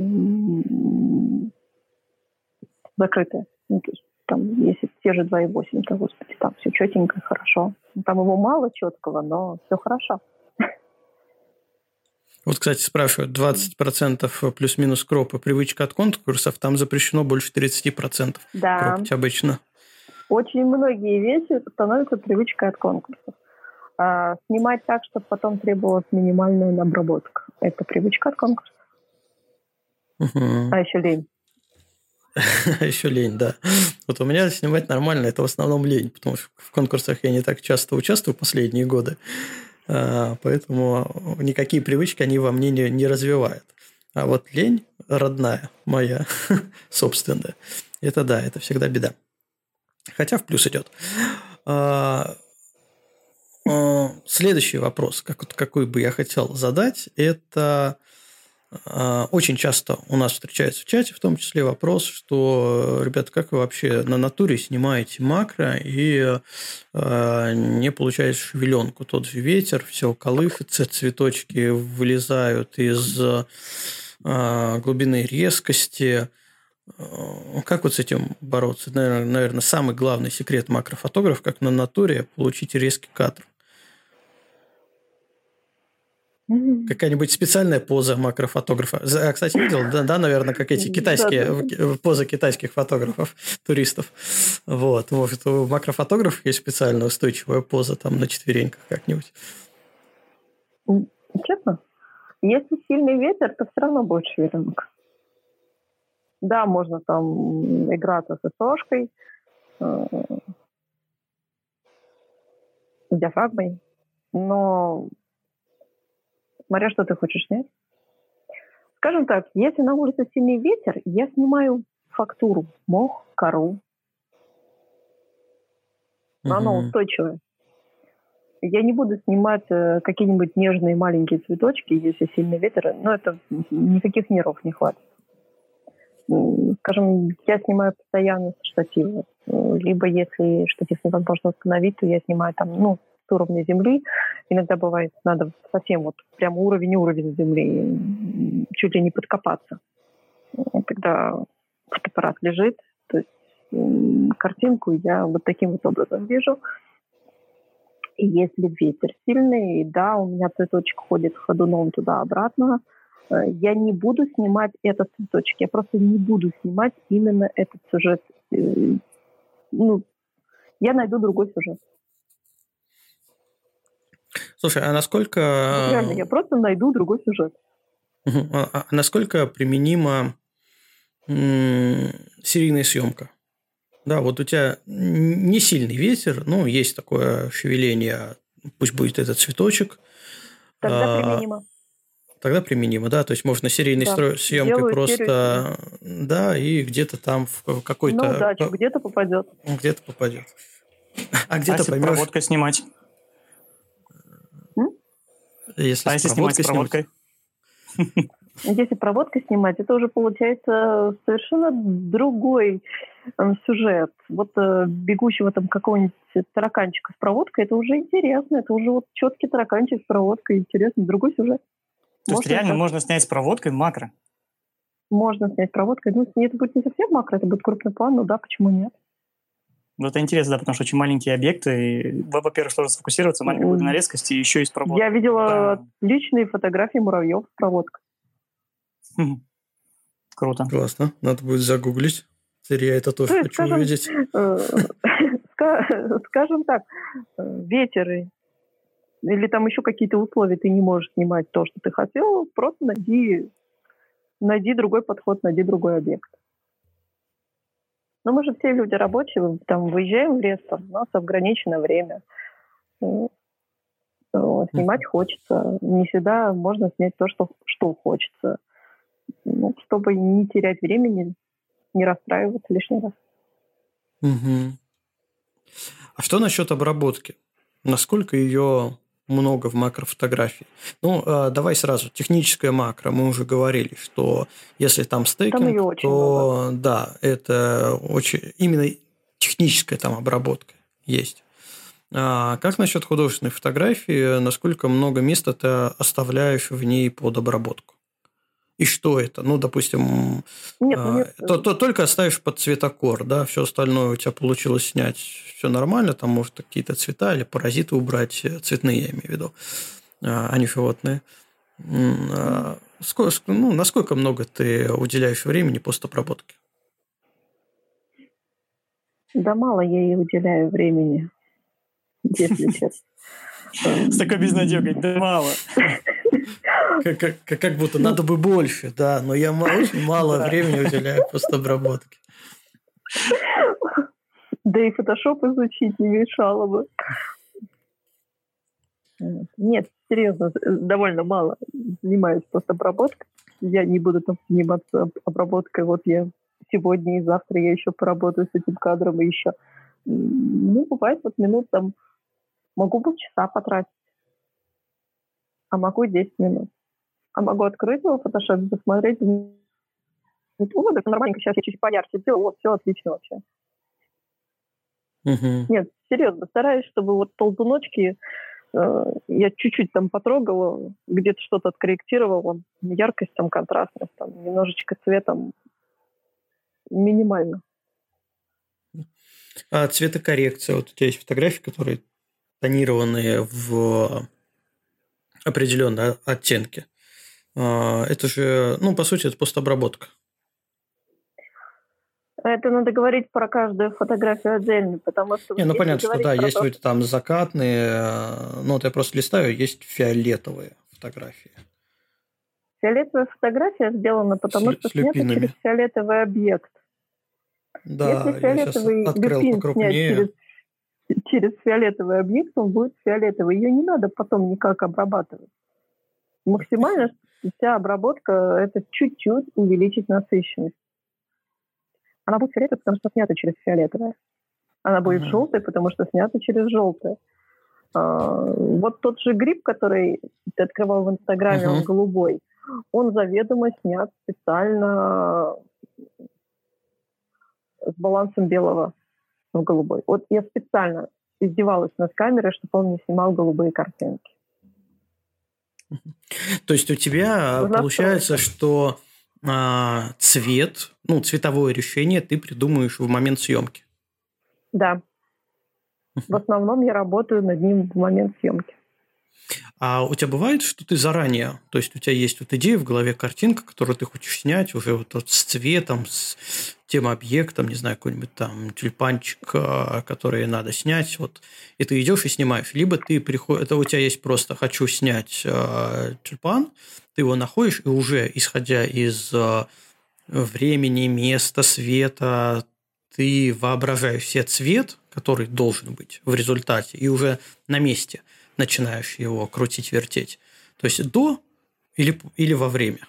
закрытая. Ну, то есть там, если те же 2,8, то, господи, там все четенько, хорошо. Там его мало четкого, но все хорошо. Вот, кстати, спрашивают, 20% плюс-минус кропа, привычка от конкурсов, там запрещено больше 30% да. кропать обычно. Очень многие вещи становятся привычкой от конкурсов. А, снимать так, чтобы потом требовалась минимальная обработка. Это привычка от конкурсов. Угу. А еще лень. Еще лень, да. Вот у меня снимать нормально, это в основном лень, потому что в конкурсах я не так часто участвую последние годы. А, поэтому никакие привычки они во мне не, не развивают. А вот лень родная моя, собственная, это да, это всегда беда. Хотя в плюс идет. А, а, следующий вопрос, какой бы я хотел задать, это очень часто у нас встречается в чате, в том числе вопрос, что, ребята, как вы вообще на натуре снимаете макро и э, не получаете шевеленку? Тот же ветер, все колышется, цветочки вылезают из э, глубины резкости. Как вот с этим бороться? Наверное, самый главный секрет макрофотограф, как на натуре получить резкий кадр. Какая-нибудь специальная поза макрофотографа. А, кстати, видел, да, да, наверное, как эти китайские, позы китайских фотографов, туристов. Вот, может, у макрофотографов есть специальная устойчивая поза там на четвереньках как-нибудь? Честно? Если сильный ветер, то все равно будет шверинг. Да, можно там играться с СОшкой, э, с диафрагмой, но смотря что ты хочешь снять. Скажем так, если на улице сильный ветер, я снимаю фактуру, мох, кору. Но угу. оно устойчивое. Я не буду снимать э, какие-нибудь нежные маленькие цветочки, если сильный ветер, но это никаких нервов не хватит. Скажем, я снимаю постоянно с штатива. Либо если штатив невозможно установить, то я снимаю там, ну, уровня земли. Иногда бывает, надо совсем вот прямо уровень-уровень земли, чуть ли не подкопаться. Когда фотоаппарат лежит, то есть картинку я вот таким вот образом вижу. И если ветер сильный, да, у меня цветочек ходит ходуном туда-обратно, э, я не буду снимать этот цветочек, я просто не буду снимать именно этот сюжет. Э, ну, я найду другой сюжет. Слушай, а насколько... Реально, я просто найду другой сюжет. А, а насколько применима серийная съемка? Да, вот у тебя не сильный ветер, но есть такое шевеление, пусть будет этот цветочек. Тогда а, применимо. Тогда применимо, да, то есть можно серийной да. Стро... съемкой Делаю просто, серию. да, и где-то там в какой-то... Ну, удачу, где-то попадет. Где-то попадет. А где-то а поймешь... проводкой снимать? Если а если снимать с проводкой? Если проводкой снимать, это уже получается совершенно другой э, сюжет. Вот э, бегущего там какого-нибудь тараканчика с проводкой, это уже интересно. Это уже вот четкий тараканчик с проводкой. Интересно, другой сюжет. То можно есть реально так? можно снять с проводкой макро? Можно снять проводкой. Ну, это будет не совсем макро, это будет крупный план, но да, почему нет? Ну, это интересно, да, потому что очень маленькие объекты. И, во-первых, сложно сфокусироваться, маленькая глубина резкости, и еще есть проводка. Я видела да. отличные фотографии муравьев с проводкой. Круто. Классно. Надо будет загуглить. Теперь я это тоже хочу скажем, увидеть. Э, скажем так, э, ветер или там еще какие-то условия, ты не можешь снимать то, что ты хотел, просто найди, найди другой подход, найди другой объект. Но мы же все люди рабочие, там выезжаем в лес, там, у нас ограничено время. Вот, снимать хочется. Не всегда можно снять то, что, что хочется. Ну, чтобы не терять времени, не расстраиваться лишний раз. Угу. А что насчет обработки? Насколько ее много в макрофотографии. Ну, э, давай сразу. Техническая макро. Мы уже говорили, что если там стейкинг, там то много. да, это очень именно техническая там обработка есть. А как насчет художественной фотографии? Насколько много места ты оставляешь в ней под обработку? И что это? Ну, допустим, нет, а, нет. То, то только оставишь под цветокор, да, все остальное у тебя получилось снять, все нормально, там, может, какие-то цвета или паразиты убрать, э, цветные, я имею в виду, а, а не животные. А, сколько, ну, насколько много ты уделяешь времени постобработке? Да мало я ей уделяю времени, если честно. С такой безнадегой, да мало. Как, как, как будто надо бы больше, да, но я очень мало времени уделяю постобработке. Да и фотошоп изучить не мешало бы. Нет, серьезно, довольно мало занимаюсь постобработкой. Я не буду там заниматься обработкой. Вот я сегодня и завтра я еще поработаю с этим кадром и еще. Ну, бывает вот минут там, могу полчаса потратить, а могу 10 минут а могу открыть его в фотошопе, посмотреть. Ну, так нормальненько, сейчас я чуть поярче сделаю, вот, все отлично вообще. Угу. Нет, серьезно, стараюсь, чтобы вот полтуночки э, я чуть-чуть там потрогала, где-то что-то откорректировала, яркость, там, контрастность, там, немножечко цветом, минимально. А цветокоррекция, вот у тебя есть фотографии, которые тонированные в определенной оттенке. А, это же, ну, по сути, это постобработка. Это надо говорить про каждую фотографию отдельно, потому что... Не, ну понятно, что да, есть то... там закатные, э, ну вот я просто листаю, есть фиолетовые фотографии. Фиолетовая фотография сделана, потому с, что с снята через фиолетовый объект. Да, Если фиолетовый я открыл покрупнее. Через, через фиолетовый объект, он будет фиолетовый. Ее не надо потом никак обрабатывать. Максимально вся обработка – это чуть-чуть увеличить насыщенность. Она будет фиолетовая, потому что снята через фиолетовое. Она будет uh-huh. желтой, потому что снята через желтое. А, вот тот же гриб, который ты открывал в Инстаграме, uh-huh. он голубой, он заведомо снят специально с балансом белого в голубой. Вот я специально издевалась над камерой, чтобы он не снимал голубые картинки. То есть у тебя получается, что а, цвет, ну, цветовое решение ты придумаешь в момент съемки. Да. В основном я работаю над ним в момент съемки. А у тебя бывает, что ты заранее, то есть у тебя есть вот идея в голове, картинка, которую ты хочешь снять уже вот, с цветом, с тем объектом, не знаю, какой-нибудь там тюльпанчик, а, который надо снять, вот, и ты идешь и снимаешь. Либо ты приходишь, это у тебя есть просто «хочу снять э, тюльпан», ты его находишь, и уже исходя из э, времени, места, света, ты воображаешь все цвет, который должен быть в результате, и уже на месте – начинаешь его крутить, вертеть? То есть до или, или во время?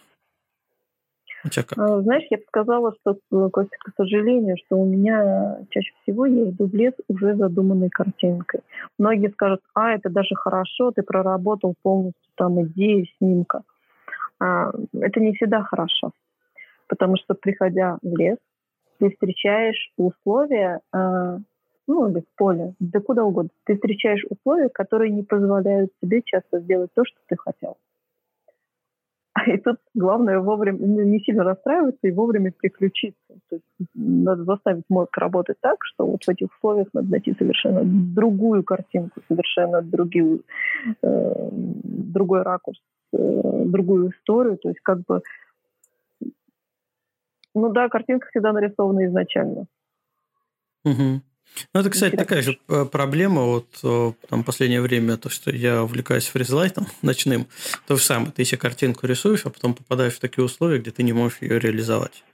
У тебя как? А, знаешь, я бы сказала, что, Костя, к сожалению, что у меня чаще всего в лес уже задуманной картинкой. Многие скажут, а, это даже хорошо, ты проработал полностью там идею снимка. А, это не всегда хорошо, потому что, приходя в лес, ты встречаешь условия, а, ну, или в поле, да куда угодно. Ты встречаешь условия, которые не позволяют тебе часто сделать то, что ты хотел. И тут главное вовремя ну, не сильно расстраиваться и вовремя переключиться. То есть надо заставить мозг работать так, что вот в этих условиях надо найти совершенно другую картинку, совершенно другую, э, другой ракурс, э, другую историю. То есть как бы, ну да, картинка всегда нарисована изначально. Угу. Ну, это, кстати, такая же э, проблема. Вот э, там последнее время, то, что я увлекаюсь фризлайтом ночным, то же самое. Ты себе картинку рисуешь, а потом попадаешь в такие условия, где ты не можешь ее реализовать.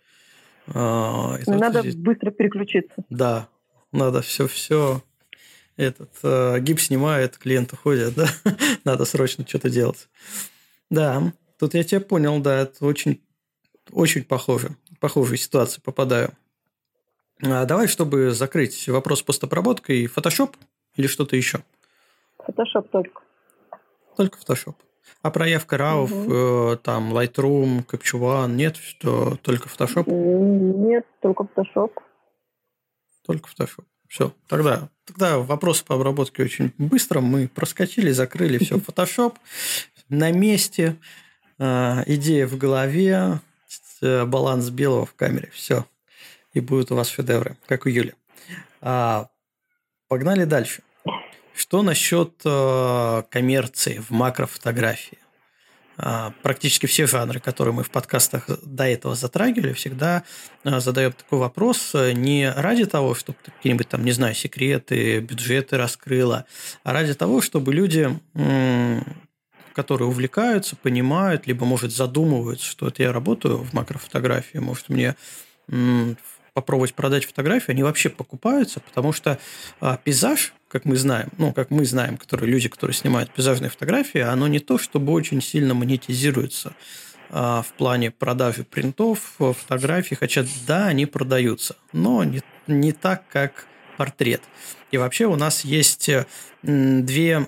А, надо здесь... быстро переключиться. Да, надо все-все. Этот э, гипс снимает, клиент уходит, да? надо срочно что-то делать. Да, тут я тебя понял, да, это очень, очень похоже. Похожие ситуации попадаю. А давай, чтобы закрыть вопрос постобработкой, Photoshop или что-то еще? Photoshop только. Только Photoshop. А проявка RAW, угу. э, там, Lightroom, Capture нет, что только Photoshop? Нет, только Photoshop. Только Photoshop. Все, тогда, тогда вопросы по обработке очень быстро. Мы проскочили, закрыли все. Photoshop на месте, э, идея в голове, э, баланс белого в камере. Все, и будут у вас шедевры, как у Юли. А, погнали дальше. Что насчет э, коммерции в макрофотографии? А, практически все жанры, которые мы в подкастах до этого затрагивали, всегда а, задаем такой вопрос э, не ради того, чтобы какие-нибудь там, не знаю, секреты, бюджеты раскрыла, а ради того, чтобы люди, которые увлекаются, понимают, либо, может, задумываются, что это я работаю в макрофотографии, может, мне попробовать продать фотографию, они вообще покупаются, потому что а, пейзаж, как мы знаем, ну, как мы знаем, которые люди, которые снимают пейзажные фотографии, оно не то, чтобы очень сильно монетизируется а, в плане продажи принтов, фотографий, хотя да, они продаются, но не, не так, как портрет. И вообще у нас есть две,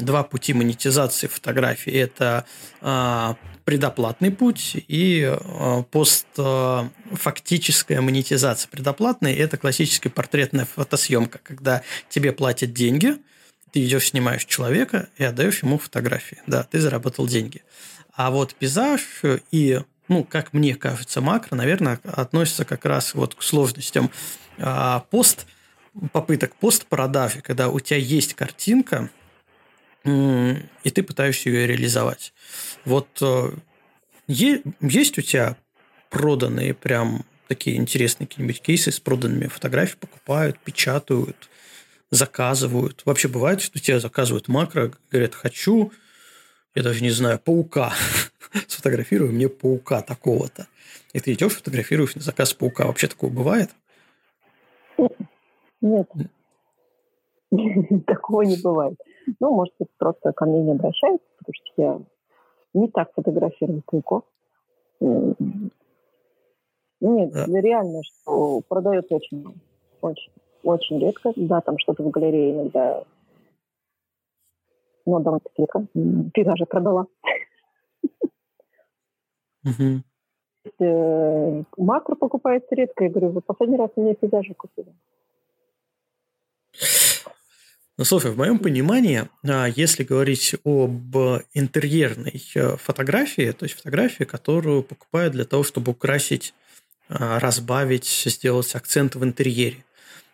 два пути монетизации фотографии. Это а, предоплатный путь и а, постфактическая монетизация. Предоплатный – это классическая портретная фотосъемка, когда тебе платят деньги, ты идешь, снимаешь человека и отдаешь ему фотографии. Да, ты заработал деньги. А вот пейзаж и, ну, как мне кажется, макро, наверное, относится как раз вот к сложностям а, пост попыток постпродажи, когда у тебя есть картинка, и ты пытаешься ее реализовать. Вот э, есть у тебя проданные прям такие интересные какие-нибудь кейсы с проданными фотографиями, покупают, печатают, заказывают. Вообще бывает, что тебе заказывают макро, говорят, хочу, я даже не знаю, паука. Сфотографируй мне паука такого-то. И ты идешь, фотографируешь на заказ паука. Вообще такое бывает? Нет. Такого не бывает. Ну, может быть, просто ко мне не обращаются, потому что я не так фотографирую пауков. Нет, реально, что продается очень, очень, очень редко. Да, там что-то в галерее иногда но довольно-таки редко. Пейзажи продала. Э, макро покупается редко. Я говорю, вы последний раз у меня пейзажи купили. Ну, слушай, в моем понимании, а, если говорить об интерьерной э, фотографии, то есть фотографии, которую покупают для того, чтобы украсить, а, разбавить, сделать акцент в интерьере,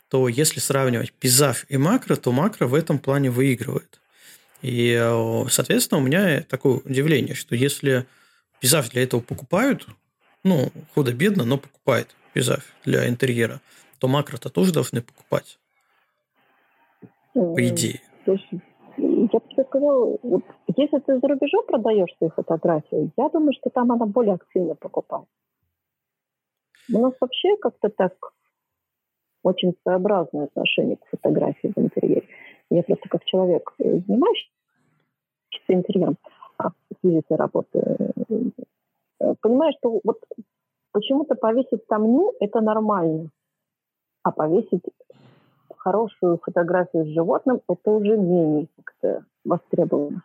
то если сравнивать пейзаж и макро, то макро в этом плане выигрывает. И, э, соответственно, у меня такое удивление, что если пейзаж для этого покупают, ну, худо-бедно, но покупает пейзаж для интерьера, то макро-то тоже должны покупать по идее. То есть, я бы тебе сказала, вот, если ты за рубежом продаешь свои фотографии, я думаю, что там она более активно покупает. У нас вообще как-то так очень своеобразное отношение к фотографии в интерьере. Я просто как человек, э, занимающийся интерьером, а, с работой, э, понимаю, что вот почему-то повесить там не это нормально, а повесить хорошую фотографию с животным, это уже менее как-то востребовано.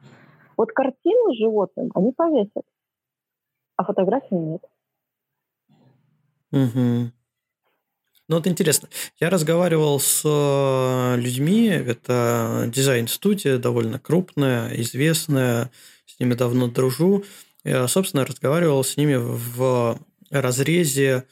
Вот картину с животным они повесят, а фотографии нет. Угу. Ну, вот интересно. Я разговаривал с э, людьми, это дизайн-студия довольно крупная, известная, с ними давно дружу. Я, собственно, разговаривал с ними в разрезе,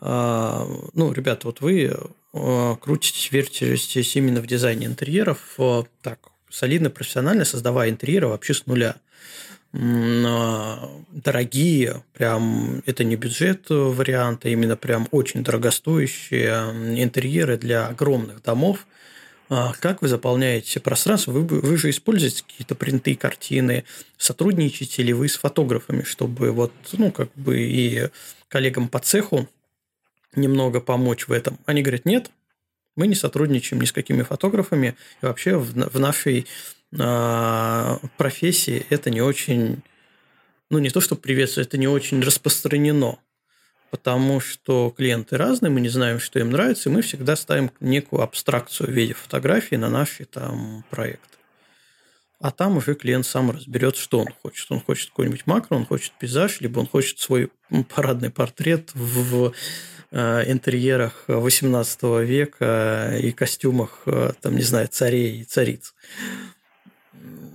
ну, ребята, вот вы крутитесь, вертитесь именно в дизайне интерьеров, так, солидно, профессионально, создавая интерьеры вообще с нуля – дорогие, прям это не бюджет варианты, а именно прям очень дорогостоящие интерьеры для огромных домов. А как вы заполняете пространство? Вы, вы же используете какие-то принты, картины, сотрудничаете ли вы с фотографами, чтобы вот, ну, как бы и коллегам по цеху немного помочь в этом? Они говорят, нет, мы не сотрудничаем ни с какими фотографами, и вообще в, в нашей а, профессии это не очень, ну не то, что приветствуется, это не очень распространено, потому что клиенты разные, мы не знаем, что им нравится, и мы всегда ставим некую абстракцию в виде фотографии на наши там проекты. А там уже клиент сам разберет, что он хочет. Он хочет какой-нибудь макро, он хочет пейзаж, либо он хочет свой парадный портрет в э, интерьерах 18 века и костюмах, э, там, не знаю, царей и цариц.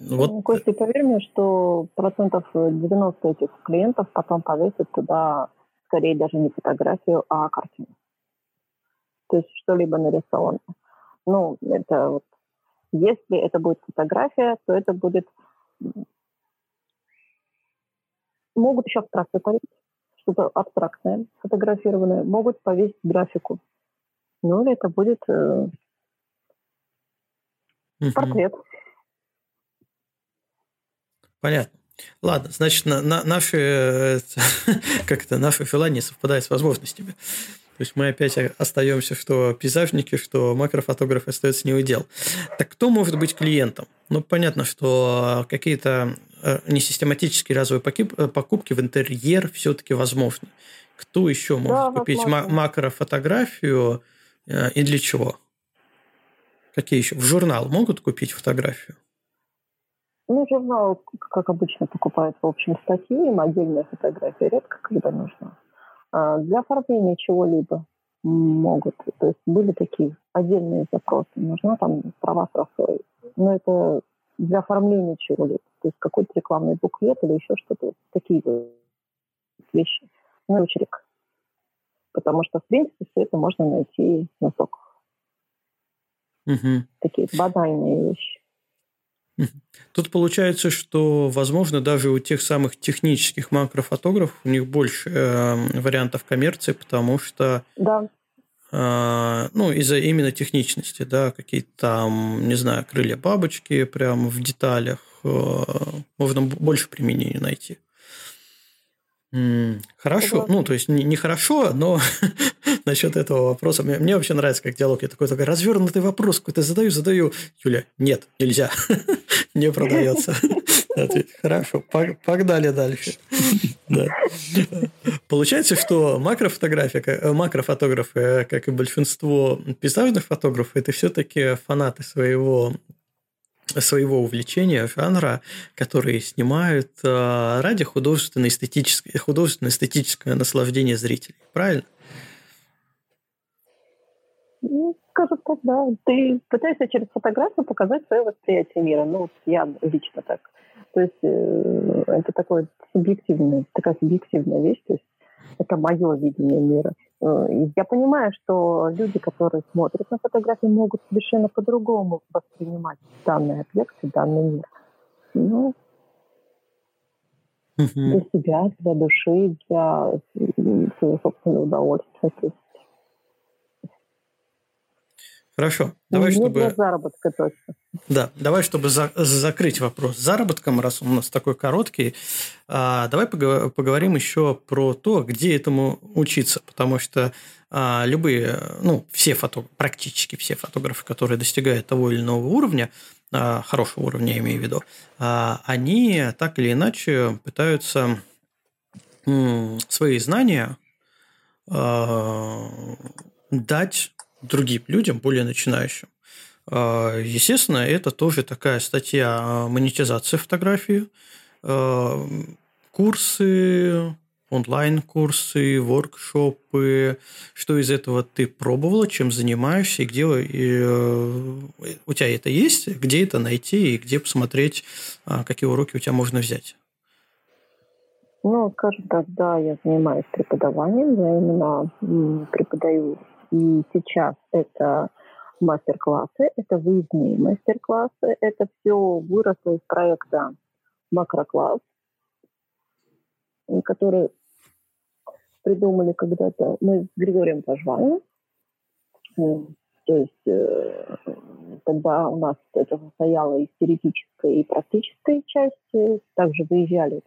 Вот. Ну, Костя, поверь мне, что процентов 90 этих клиентов потом повесят туда скорее даже не фотографию, а картину. То есть что-либо нарисовано. Ну, это вот, если это будет фотография, то это будет... Могут еще абстракцию повесить, что-то абстрактное, фотографированное. Могут повесить графику. Ну, или это будет э, портрет. Понятно. Ладно, значит, на, на, наши, э, как это, наши желания совпадают с возможностями. То есть мы опять остаемся, что пейзажники, что макрофотографы остаются не удел. Так кто может быть клиентом? Ну, понятно, что какие-то э, несистематические разовые э, покупки в интерьер все-таки возможны. Кто еще может да, купить возможно. макрофотографию и для чего? Какие еще? В журнал могут купить фотографию? Ну, журнал, как обычно, покупают, в общем, статью, им отдельная фотография редко когда нужна. А для оформления чего-либо могут. То есть были такие отдельные запросы. Нужна там права с росой. Но это для оформления чего-либо. То есть какой-то рекламный буклет или еще что-то. Такие вещи. Ну, очередь. Потому что, в принципе, все это можно найти на соках. Угу. Такие банальные вещи. Тут получается, что, возможно, даже у тех самых технических макрофотографов у них больше э, вариантов коммерции, потому что да. э, ну, из-за именно техничности, да, какие-то там, не знаю, крылья бабочки прямо в деталях, э, можно больше применений найти. Хорошо, ну, то есть не, не хорошо, но насчет этого вопроса. Мне, мне вообще нравится, как диалог. Я такой, такой развернутый вопрос какой-то задаю, задаю. Юля, нет, нельзя, не продается. Хорошо, погнали дальше. Получается, что макрофотография, э, макрофотографы, э, как и большинство пейзажных фотографов, это все-таки фанаты своего своего увлечения, жанра, которые снимают э, ради художественно-эстетического, художественно-эстетического наслаждения зрителей. Правильно? Ну, скажу так, да. Ты пытаешься через фотографию показать свое восприятие мира. Ну, вот я лично так. То есть э, это такое субъективная, такая субъективная вещь. То есть это мое видение мира. Э, я понимаю, что люди, которые смотрят на фотографии, могут совершенно по-другому воспринимать данный объект и данный мир. Ну, для себя, для души, для своего собственного удовольствия. То есть Хорошо. Давай, Не чтобы... заработка точно. Да, давай, чтобы за... закрыть вопрос с заработком, раз он у нас такой короткий, а, давай поговорим еще про то, где этому учиться, потому что а, любые, ну, все фотографы, практически все фотографы, которые достигают того или иного уровня, а, хорошего уровня, я имею в виду, а, они так или иначе пытаются м, свои знания а, дать другим людям, более начинающим. А, естественно, это тоже такая статья монетизации фотографии, а, курсы, онлайн-курсы, воркшопы. Что из этого ты пробовала, чем занимаешься, и где и, э, у тебя это есть, где это найти и где посмотреть, а, какие уроки у тебя можно взять? Ну, скажем так, да, я занимаюсь преподаванием, я именно преподаю. И сейчас это мастер-классы, это выездные мастер-классы, это все выросло из проекта «Макрокласс», который придумали когда-то мы с Григорием Пожваевым. То есть э, тогда у нас это состояло из теоретической и практической части. Также выезжали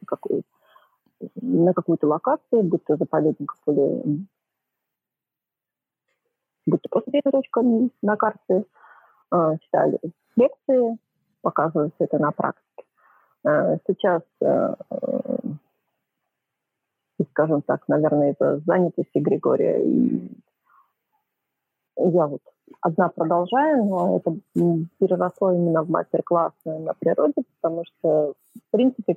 на какую-то локацию, будто заповедник или будто просто точка на карте, э, читали лекции, показывали все это на практике. Э, сейчас скажем так, наверное, из-за занятости Григория. И я вот одна продолжаю, но это переросло именно в мастер-классы на природе, потому что, в принципе,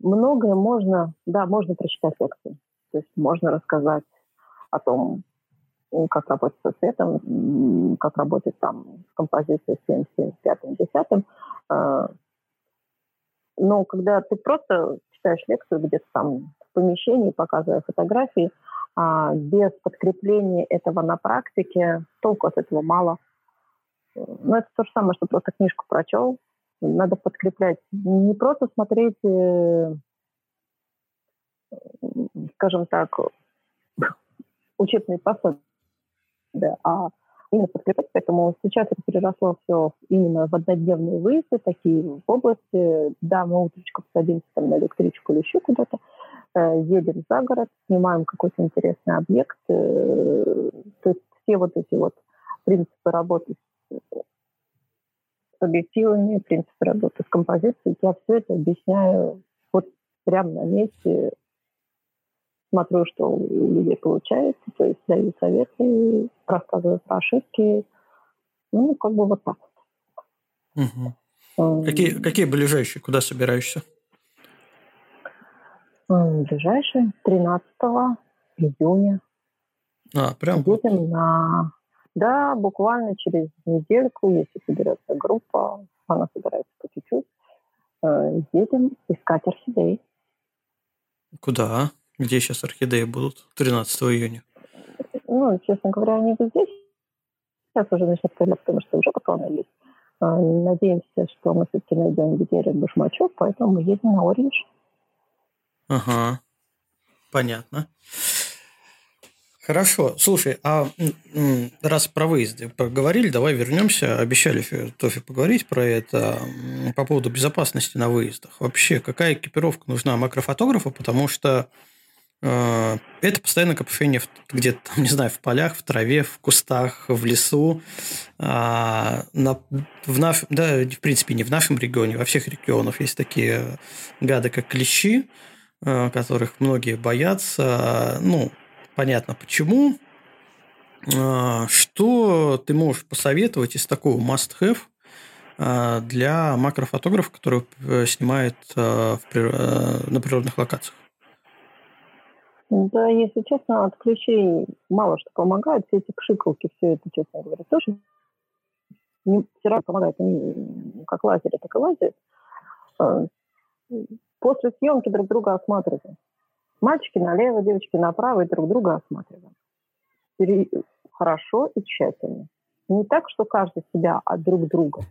многое можно, да, можно прочитать лекции. То есть можно рассказать о том, как работать со цветом, как работать там с композицией 7, 7, 5, 10. Но когда ты просто читаешь лекцию где-то там в помещении, показывая фотографии, а без подкрепления этого на практике толку от этого мало. Ну, это то же самое, что просто книжку прочел. Надо подкреплять. Не просто смотреть, э, скажем так, учебные пособия, а именно подкреплять. Поэтому сейчас это переросло все именно в однодневные выезды, такие в области. Да, мы утречку садимся там на электричку или еще куда-то, э, едем за город, снимаем какой-то интересный объект. Э, то есть все вот эти вот принципы работы с объективами, принципы работы с композицией, я все это объясняю вот прямо на месте смотрю, что у людей получается, то есть даю советы, рассказываю про ошибки. Ну, как бы вот так вот. Угу. Какие, какие ближайшие? Куда собираешься? Ближайшие 13 июня. А, прям? Едем на... Да, буквально через недельку, если соберется группа, она собирается по чуть-чуть, э, едем искать орхидей. Куда? Где сейчас орхидеи будут 13 июня? Ну, честно говоря, они здесь. Сейчас уже начнут появляться, потому что уже поклонились. А, надеемся, что мы все-таки найдем где башмачок, поэтому мы едем на Ориндж. Ага, понятно. Хорошо. Слушай, а раз про выезды поговорили, давай вернемся. Обещали Тофи поговорить про это по поводу безопасности на выездах. Вообще, какая экипировка нужна макрофотографу? Потому что это постоянно копошение где-то, там, не знаю, в полях, в траве, в кустах, в лесу. А, на, в наш, да, в принципе, не в нашем регионе, во всех регионах есть такие гады, как клещи, э, которых многие боятся. Ну, понятно почему. А, что ты можешь посоветовать из такого must-have для макрофотографа, который э, снимает на природных локациях? Да, если честно, от ключей мало что помогает. Все эти пшикалки, все это, честно говоря, тоже не, все равно помогает. Они как лазеры, так и лазеры. А, после съемки друг друга осматриваем. Мальчики налево, девочки направо и друг друга осматриваем. Хорошо и тщательно. Не так, что каждый себя от друг друга.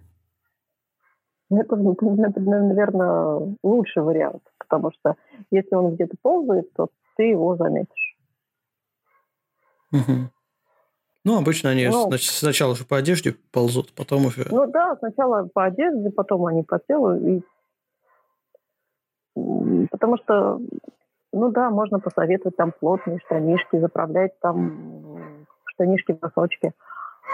Это, наверное, лучший вариант, потому что если он где-то ползает, то ты его заметишь. Угу. Ну, обычно они ну, сначала же по одежде ползут, потом уже... Ну да, сначала по одежде, потом они по телу. И... Потому что, ну да, можно посоветовать там плотные штанишки, заправлять там штанишки, носочки.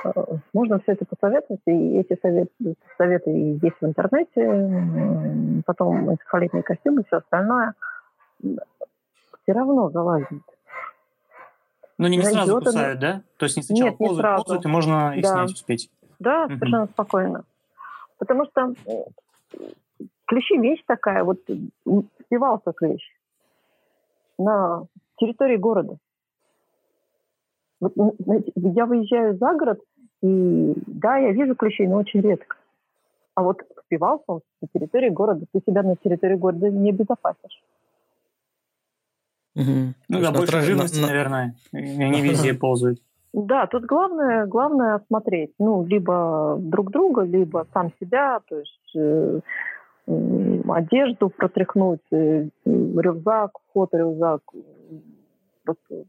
Э, можно все это посоветовать, и эти советы, советы есть в интернете, потом эти костюмы, все остальное все равно залазит. Ну, не, не сразу он... кусают, да? То есть не сначала Нет, ползают, не сразу. ползают, и можно и да. снять успеть. Да, угу. совершенно спокойно. Потому что клещи вещь такая, вот спивался клещ на территории города. Вот, знаете, я выезжаю за город, и да, я вижу клещей, но очень редко. А вот спивался он на территории города, ты себя на территории города не обезопасишь. Угу. Ну да, больше живности, на, наверное. Они везде ползают. Да, тут главное, главное осмотреть, ну, либо друг друга, либо сам себя, то есть э, э, одежду протряхнуть, э, рюкзак, фоторюкзак, просто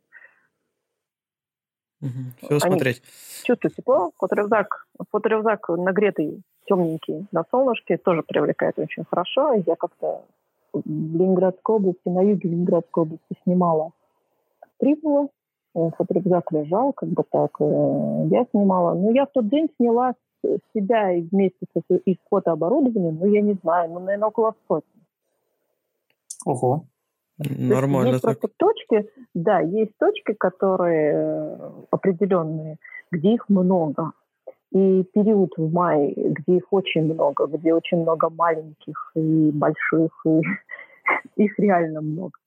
Угу. Все смотреть. Чувствую тепло. Фоторюкзак, фоторюкзак нагретый, темненький на солнышке тоже привлекает очень хорошо. Я как-то в Ленинградской области, на юге Ленинградской области снимала стриплы. Фоторюкзак лежал, как бы так. Э, я снимала. Но я в тот день сняла себя вместе с, и с фотооборудованием, ну, я не знаю, ну, наверное, около сотни. Ого. Нормально. Есть так. просто точки, да, есть точки, которые э, определенные, где их много. И период в мае, где их очень много, где очень много маленьких и больших, и их реально много.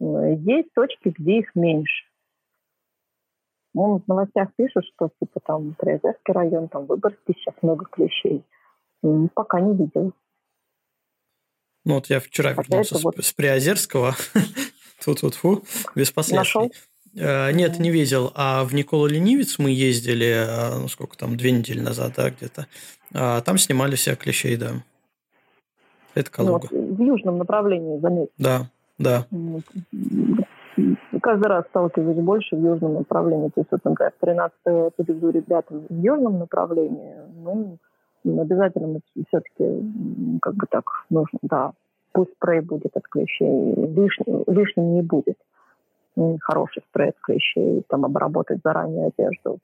Э, есть точки, где их меньше. Ну, в новостях пишут, что типа там Приозерский район, там Выборгский сейчас много клещей. Пока не видела. Ну вот я вчера а вернулся с, вот... с Приозерского. тут вот фу без последствий. Нашел? Э, нет, не видел. А в Никола Ленивец мы ездили, э, ну сколько там, две недели назад, да, где-то. А там снимали все клещей, да. Это ну, Калуга. Ну, в южном направлении, заметьте. Да, да. Каждый раз сталкиваюсь больше в южном направлении. То есть, вот, например, 13 приведу ребят в южном направлении, ну, обязательно все-таки как бы так нужно, да, пусть спрей будет от клещей, лишним, лишним не будет. Хороший от клещей, там обработать заранее одежду.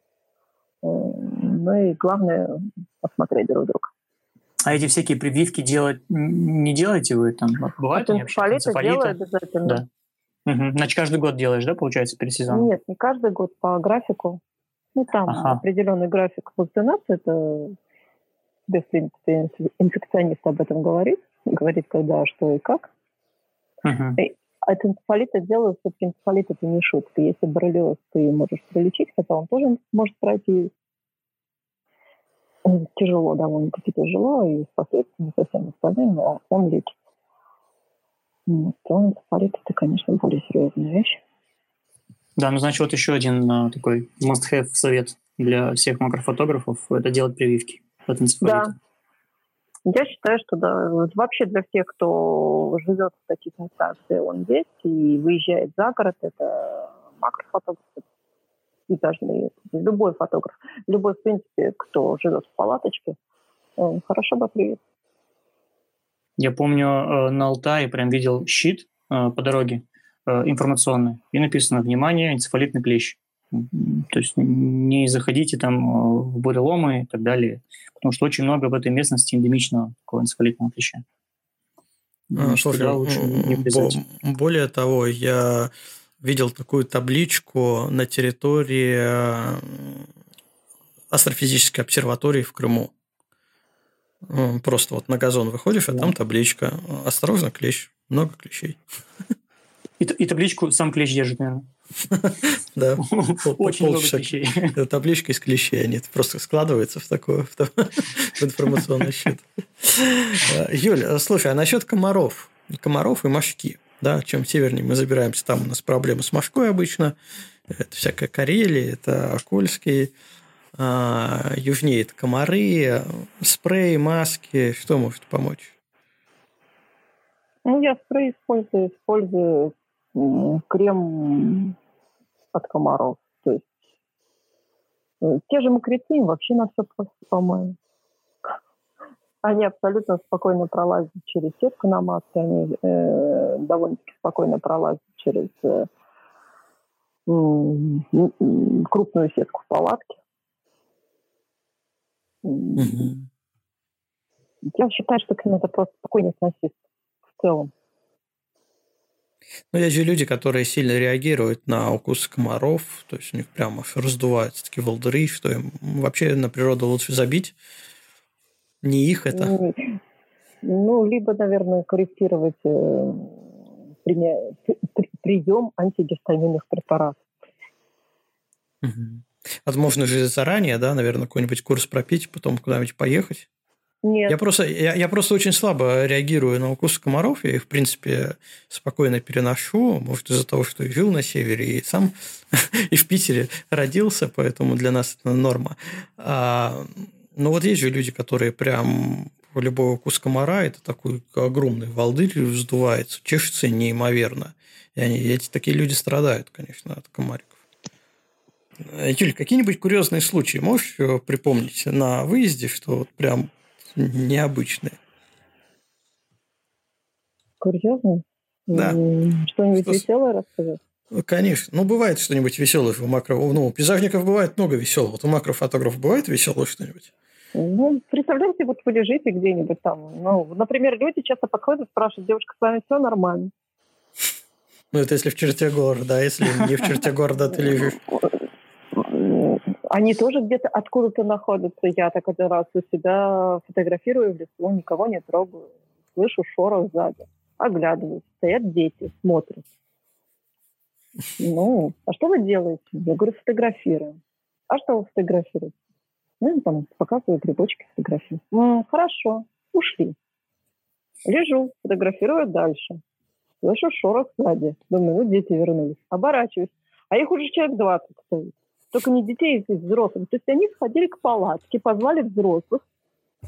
Ну и главное осмотреть друг друга. А эти всякие прививки делать не делаете вы там? Бывает они вообще? делаю обязательно. Да. Угу. Значит, каждый год делаешь, да, получается, перед сезоном? Нет, не каждый год, по графику. Ну, там ага. определенный график вакцинации, это принципе, инфекционист об этом говорит, говорит, когда, что и как. Uh-huh. От энцефалита делают, все-таки энцефалит это не шутка. Если боррелиоз ты можешь пролечить, хотя он тоже может пройти тяжело, довольно-таки тяжело, и с последствиями совсем остальным, но он лечит. То энцефалит это, конечно, более серьезная вещь. Да, ну значит, вот еще один uh, такой must-have совет для всех макрофотографов – это делать прививки от энцефалита. Да. Я считаю, что да, вообще для всех, кто живет в таких где он есть и выезжает за город, это макрофотограф, даже любой фотограф, любой, в принципе, кто живет в палаточке, хорошо бы привет. Я помню, э, на Алтае прям видел щит э, по дороге э, информационный, и написано «Внимание, энцефалитный клещ». То есть не заходите там э, в буреломы и так далее, потому что очень много в этой местности эндемичного такого энцефалитного клеща. А, слушай, лучше не более того, я видел такую табличку на территории э, астрофизической обсерватории в Крыму. Просто вот на газон выходишь, а там табличка. Осторожно, клещ. Много клещей. И, и табличку сам клещ держит, наверное. Да. Очень много клещей. Табличка из клещей, они просто складываются в такой информационный щит. Юль, слушай, а насчет комаров? Комаров и мошки. Да, чем севернее мы забираемся, там у нас проблемы с мошкой обычно. Это всякая Карелия, это Окольский. А, южнее это комары, спрей, маски. Что может помочь? Ну, я спрей использую, использую крем от комаров. То есть э, те же мокрецы вообще на все просто, по-моему. Они абсолютно спокойно пролазят через сетку на маске, они э, довольно-таки спокойно пролазят через э, э, крупную сетку в палатке. Mm-hmm. Я считаю, что к ним это просто спокойно относиться в целом. Ну, есть же люди, которые сильно реагируют на укусы комаров, то есть у них прямо раздуваются такие волдыри, что им вообще на природу лучше забить. Не их это. Ну, ну либо, наверное, корректировать э, прием антигистаминных препаратов. Угу. Возможно же заранее, да, наверное, какой-нибудь курс пропить, потом куда-нибудь поехать. Нет. Я просто, я, я просто очень слабо реагирую на укусы комаров. Я их, в принципе, спокойно переношу. Может, из-за того, что жил на севере, и сам и в Питере родился, поэтому для нас это норма. А, но вот есть же люди, которые прям любой укус комара, это такой огромный волдырь вздувается, чешется неимоверно. И они, эти такие люди страдают, конечно, от комариков. Юль, какие-нибудь курьезные случаи можешь припомнить на выезде, что вот прям необычные. Курьезные? Да. Что-нибудь что... веселое рассказать? Ну, конечно. Ну, бывает что-нибудь веселое у макро... Ну, у пейзажников бывает много веселого. Вот у макрофотографов бывает веселое что-нибудь? Ну, представляете, вот вы лежите где-нибудь там. Ну, например, люди часто подходят и спрашивают, девушка, с вами все нормально? Ну, это если в черте города, да, если не в черте города ты лежишь. Они тоже где-то откуда-то находятся. Я так один раз у себя фотографирую в лесу, никого не трогаю. Слышу шорох сзади. Оглядываюсь. Стоят дети, смотрят. Ну, а что вы делаете? Я говорю, фотографируем. А что вы фотографируете? Ну, там показываю грибочки, фотографии. М, хорошо, ушли. Лежу, фотографирую дальше. Слышу шорох сзади. Думаю, ну, дети вернулись. Оборачиваюсь. А их уже человек 20 стоит только не детей, а взрослых. То есть они сходили к палатке, позвали взрослых,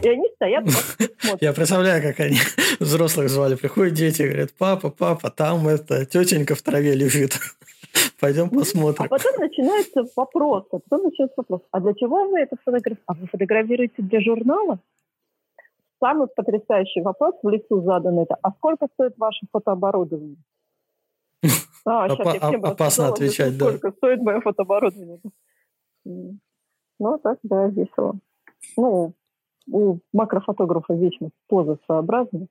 и они стоят Я представляю, как они взрослых звали. Приходят дети, говорят, папа, папа, там это тетенька в траве лежит. Пойдем посмотрим. А потом начинается вопрос, а потом начинается вопрос, а для чего вы это фотографируете? А вы фотографируете для журнала? Самый потрясающий вопрос в лесу задан это, а сколько стоит ваше фотооборудование? А, сейчас я всем опасно отвечать, да. Сколько стоит мое фотооборудование? Ну, так, да, весело. Ну, у макрофотографа вечно поза своеобразная.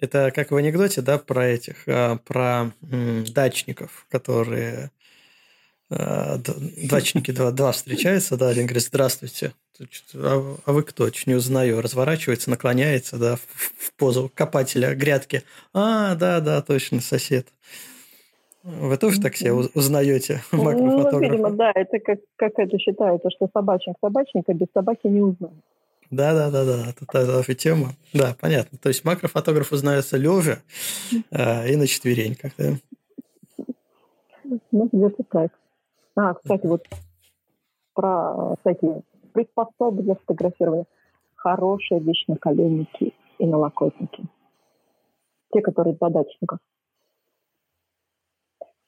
Это как в анекдоте, да, про этих, а, про дачников, которые а, дачники два, два встречаются, да, один говорит, здравствуйте, а, а вы кто? Чуть не узнаю. Разворачивается, наклоняется, да, в, в позу копателя грядки. А, да, да, точно, сосед. Вы тоже так себя узнаете? Ну, видимо, да, это как, как это считается, что собачник собачника без собаки не узнает. Да, да, да, да, это та же тема. Да, понятно. То есть макрофотограф узнается лежа э, и на четвереньках, да? Ну, где-то так. А, кстати, вот про всякие приспособы для фотографирования. Хорошие вещи на коленники и налокотники. Те, которые для дачников.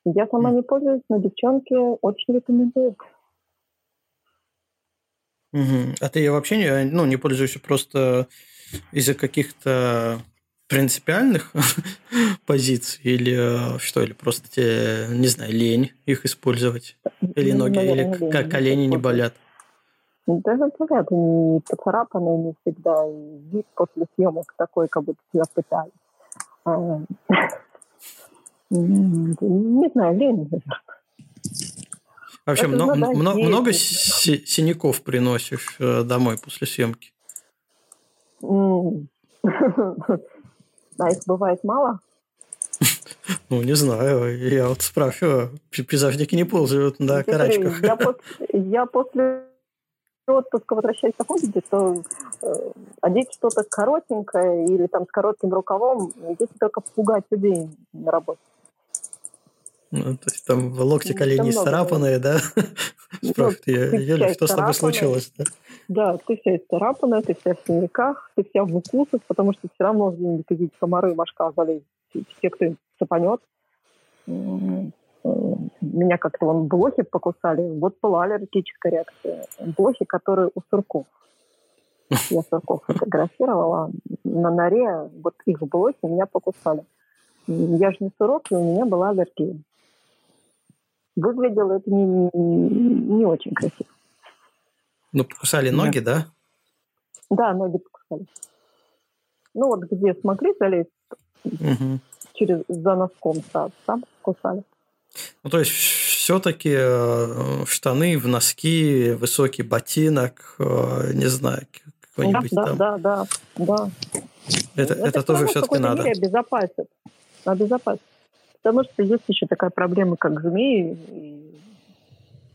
Я сама не пользуюсь, но девчонки очень рекомендуют. Угу. А ты вообще не, ну, не пользуешься просто из-за каких-то принципиальных позиций или что, или просто тебе, не знаю, лень их использовать? Или ну, ноги, Наверное, или как колени не болят? Даже болят, они поцарапаны не всегда, и вид после съемок такой, как будто тебя пытали. А, не знаю, лень, Вообще, много, много, много синяков приносишь э, домой после съемки? А их бывает мало? Ну, не знаю. Я вот спрашиваю. Пейзажники не ползают на карачках. Я, после, я после отпуска возвращаюсь в виде, то э, одеть что-то коротенькое или там с коротким рукавом, здесь только пугать людей на работе. Ну, то есть там локти, ну, колени исцарапанные, да? Ну, Спрашивают, Юля, что с тобой случилось? Да? Да, ты вся исцарапанная, ты вся в синяках, ты вся в укусах, потому что все равно где-нибудь видеть комары, мошка, залезть. Те, кто цепанет. Меня как-то вон блохи покусали. Вот была аллергическая реакция. Блохи, которые у сурков. Я сурков фотографировала. На норе вот их блохи меня покусали. Я же не сурок, и у меня была аллергия. Выглядело это не, не очень красиво. Ну, покусали ноги, да? Да, ноги покусали. Ну, вот где смогли залезть угу. через, за носком, да, там кусали. Ну, то есть, все-таки э, штаны в носки, высокий ботинок, э, не знаю, какой-нибудь да, там. Да, да, да, да. Это, это, это тоже все-таки надо. Мере обезопасит. Обезопасит. Потому что есть еще такая проблема, как змеи.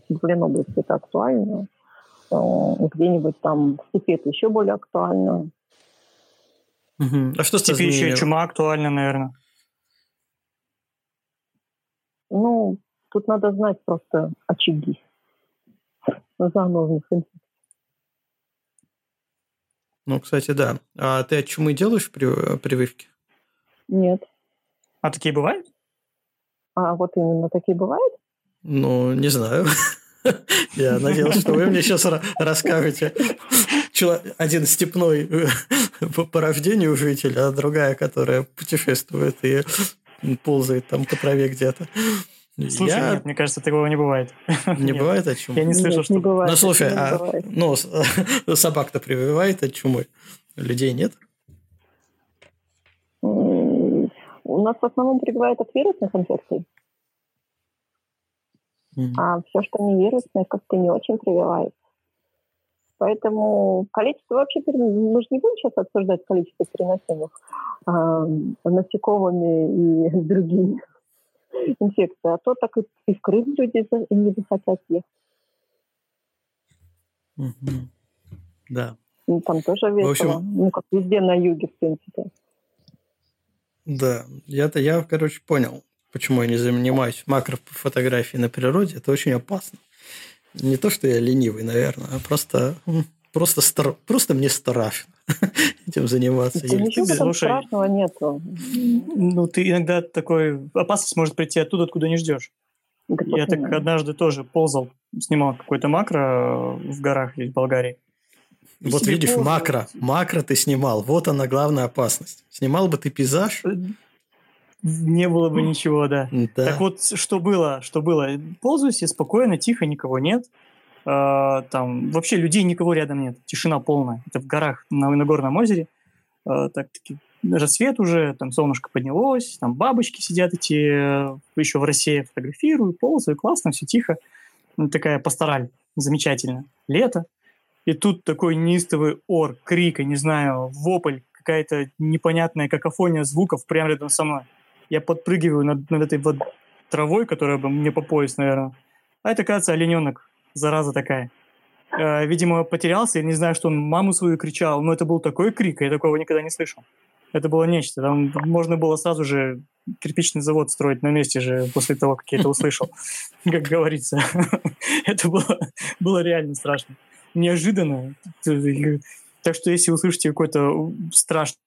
И в Ленобласти это актуально. Где-нибудь там в степи это еще более актуально. Угу. А что в степи еще чума актуальна, наверное. Ну, тут надо знать просто очаги зановных инфекций. Ну, кстати, да. А ты от чумы делаешь прививки? Нет. А такие бывают? А вот именно такие бывают? Ну, не знаю. Я надеялся, что вы мне сейчас расскажете. Один степной э, по рождению житель, а другая, которая путешествует и ползает там по траве где-то. Слушай, я... нет, мне кажется, такого не бывает. Не бывает от чумы? Я не слышал, что... Не бывает, ну, слушай, а ну, собак-то прививает от чумы, людей нет? У нас в основном прививают от вирусных инфекций. А все, что не вирусное, как-то не очень прививается. Поэтому количество вообще, мы же не будем сейчас обсуждать количество переносимых а, насекомыми и другими инфекций, а то так и, и в Крым люди не захотят ехать. Mm-hmm. Да. И там тоже весело. В общем... Ну, как везде на юге, в принципе. Да, я-то я, короче, понял, почему я не занимаюсь макрофотографией на природе. Это очень опасно. Не то, что я ленивый, наверное, а просто, просто, стар, просто мне страшно этим заниматься. Да ничего ты, слушай, страшного нету. Ну, ты иногда такой... Опасность может прийти оттуда, откуда не ждешь. Да, я так однажды тоже ползал, снимал какой-то макро в горах в Болгарии. Вот видишь, ползал. макро. Макро ты снимал. Вот она главная опасность. Снимал бы ты пейзаж, э, не было бы ничего, да. да. Так вот, что было, что было. Ползаю себе спокойно, тихо, никого нет. Э, там вообще людей никого рядом нет. Тишина полная. Это в горах на, на горном озере. Э, так таки рассвет уже, там солнышко поднялось, там бабочки сидят эти, еще в России фотографирую, ползаю, классно, все тихо. Ну, такая пастораль, замечательно. Лето. И тут такой неистовый ор, крик, я не знаю, вопль, какая-то непонятная какофония звуков прямо рядом со мной я подпрыгиваю над, над этой вот травой, которая бы мне по пояс, наверное. А это, кажется, олененок, зараза такая. Э, видимо, потерялся, я не знаю, что он маму свою кричал, но это был такой крик, я такого никогда не слышал. Это было нечто. Там можно было сразу же кирпичный завод строить на месте же после того, как я это услышал, как говорится. Это было, было реально страшно. Неожиданно. Так что если услышите какой-то страшный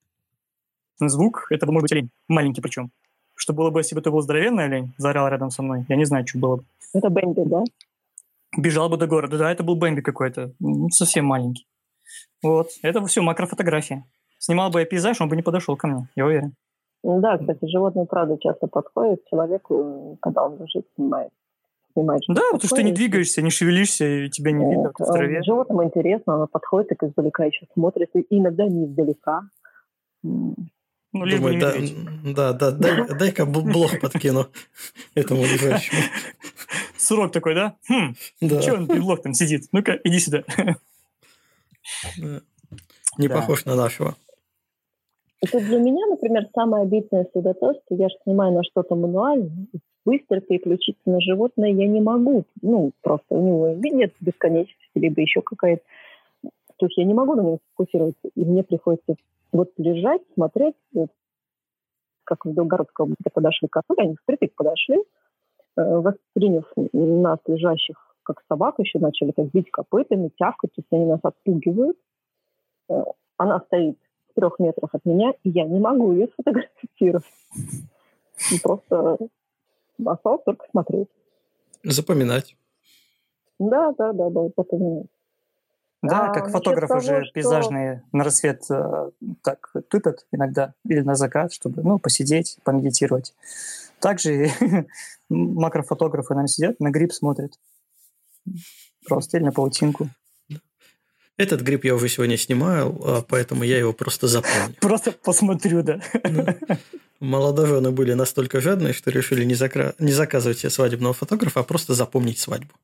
звук, это может быть олень, маленький причем. Что было бы, если бы это был здоровенный олень, заорал рядом со мной? Я не знаю, что было бы. Это Бэмби, да? Бежал бы до города. Да, это был Бэмби какой-то. Ну, совсем маленький. Вот. Это все макрофотография. Снимал бы я пейзаж, он бы не подошел ко мне, я уверен. Ну да, кстати, животные, правда, часто подходят к человеку, когда он лежит, снимает. снимает да, потому что ты не двигаешься, не шевелишься, и тебя не видно в траве. Животным интересно, оно подходит, так издалека еще смотрит, и иногда не издалека. Ну, лишь Думаю, бы не да, да, да, дай, дай-ка блок подкину этому лежащему. Сурок такой, да? Хм, да. Чего он блок там сидит? Ну-ка, иди сюда. Не да. похож на нашего. И тут для меня, например, самое обидное всегда то, что я же снимаю на что-то мануально, быстро переключиться на животное я не могу. Ну, просто у него нет бесконечности, либо еще какая-то... То есть я не могу на нем сфокусироваться, и мне приходится вот лежать, смотреть, вот, как в Белгородской области подошли к отелю, они впритык подошли, э, восприняв нас, лежащих как собак, еще начали так бить копытами, тявкать, то есть они нас отпугивают. Э, она стоит в трех метрах от меня, и я не могу ее сфотографировать. Просто осталось только смотреть. Запоминать. Да, да, да, да, запоминать. Да, а, как фотографы того, же что... пейзажные на рассвет э, так тупят иногда, или на закат, чтобы ну, посидеть, помедитировать. Также макрофотографы, наверное, сидят, на гриб смотрят. Просто или на паутинку. Этот гриб я уже сегодня снимаю, а поэтому я его просто запомню. Просто посмотрю, да. Молодожены были настолько жадные, что решили не, закра... не заказывать себе свадебного фотографа, а просто запомнить свадьбу.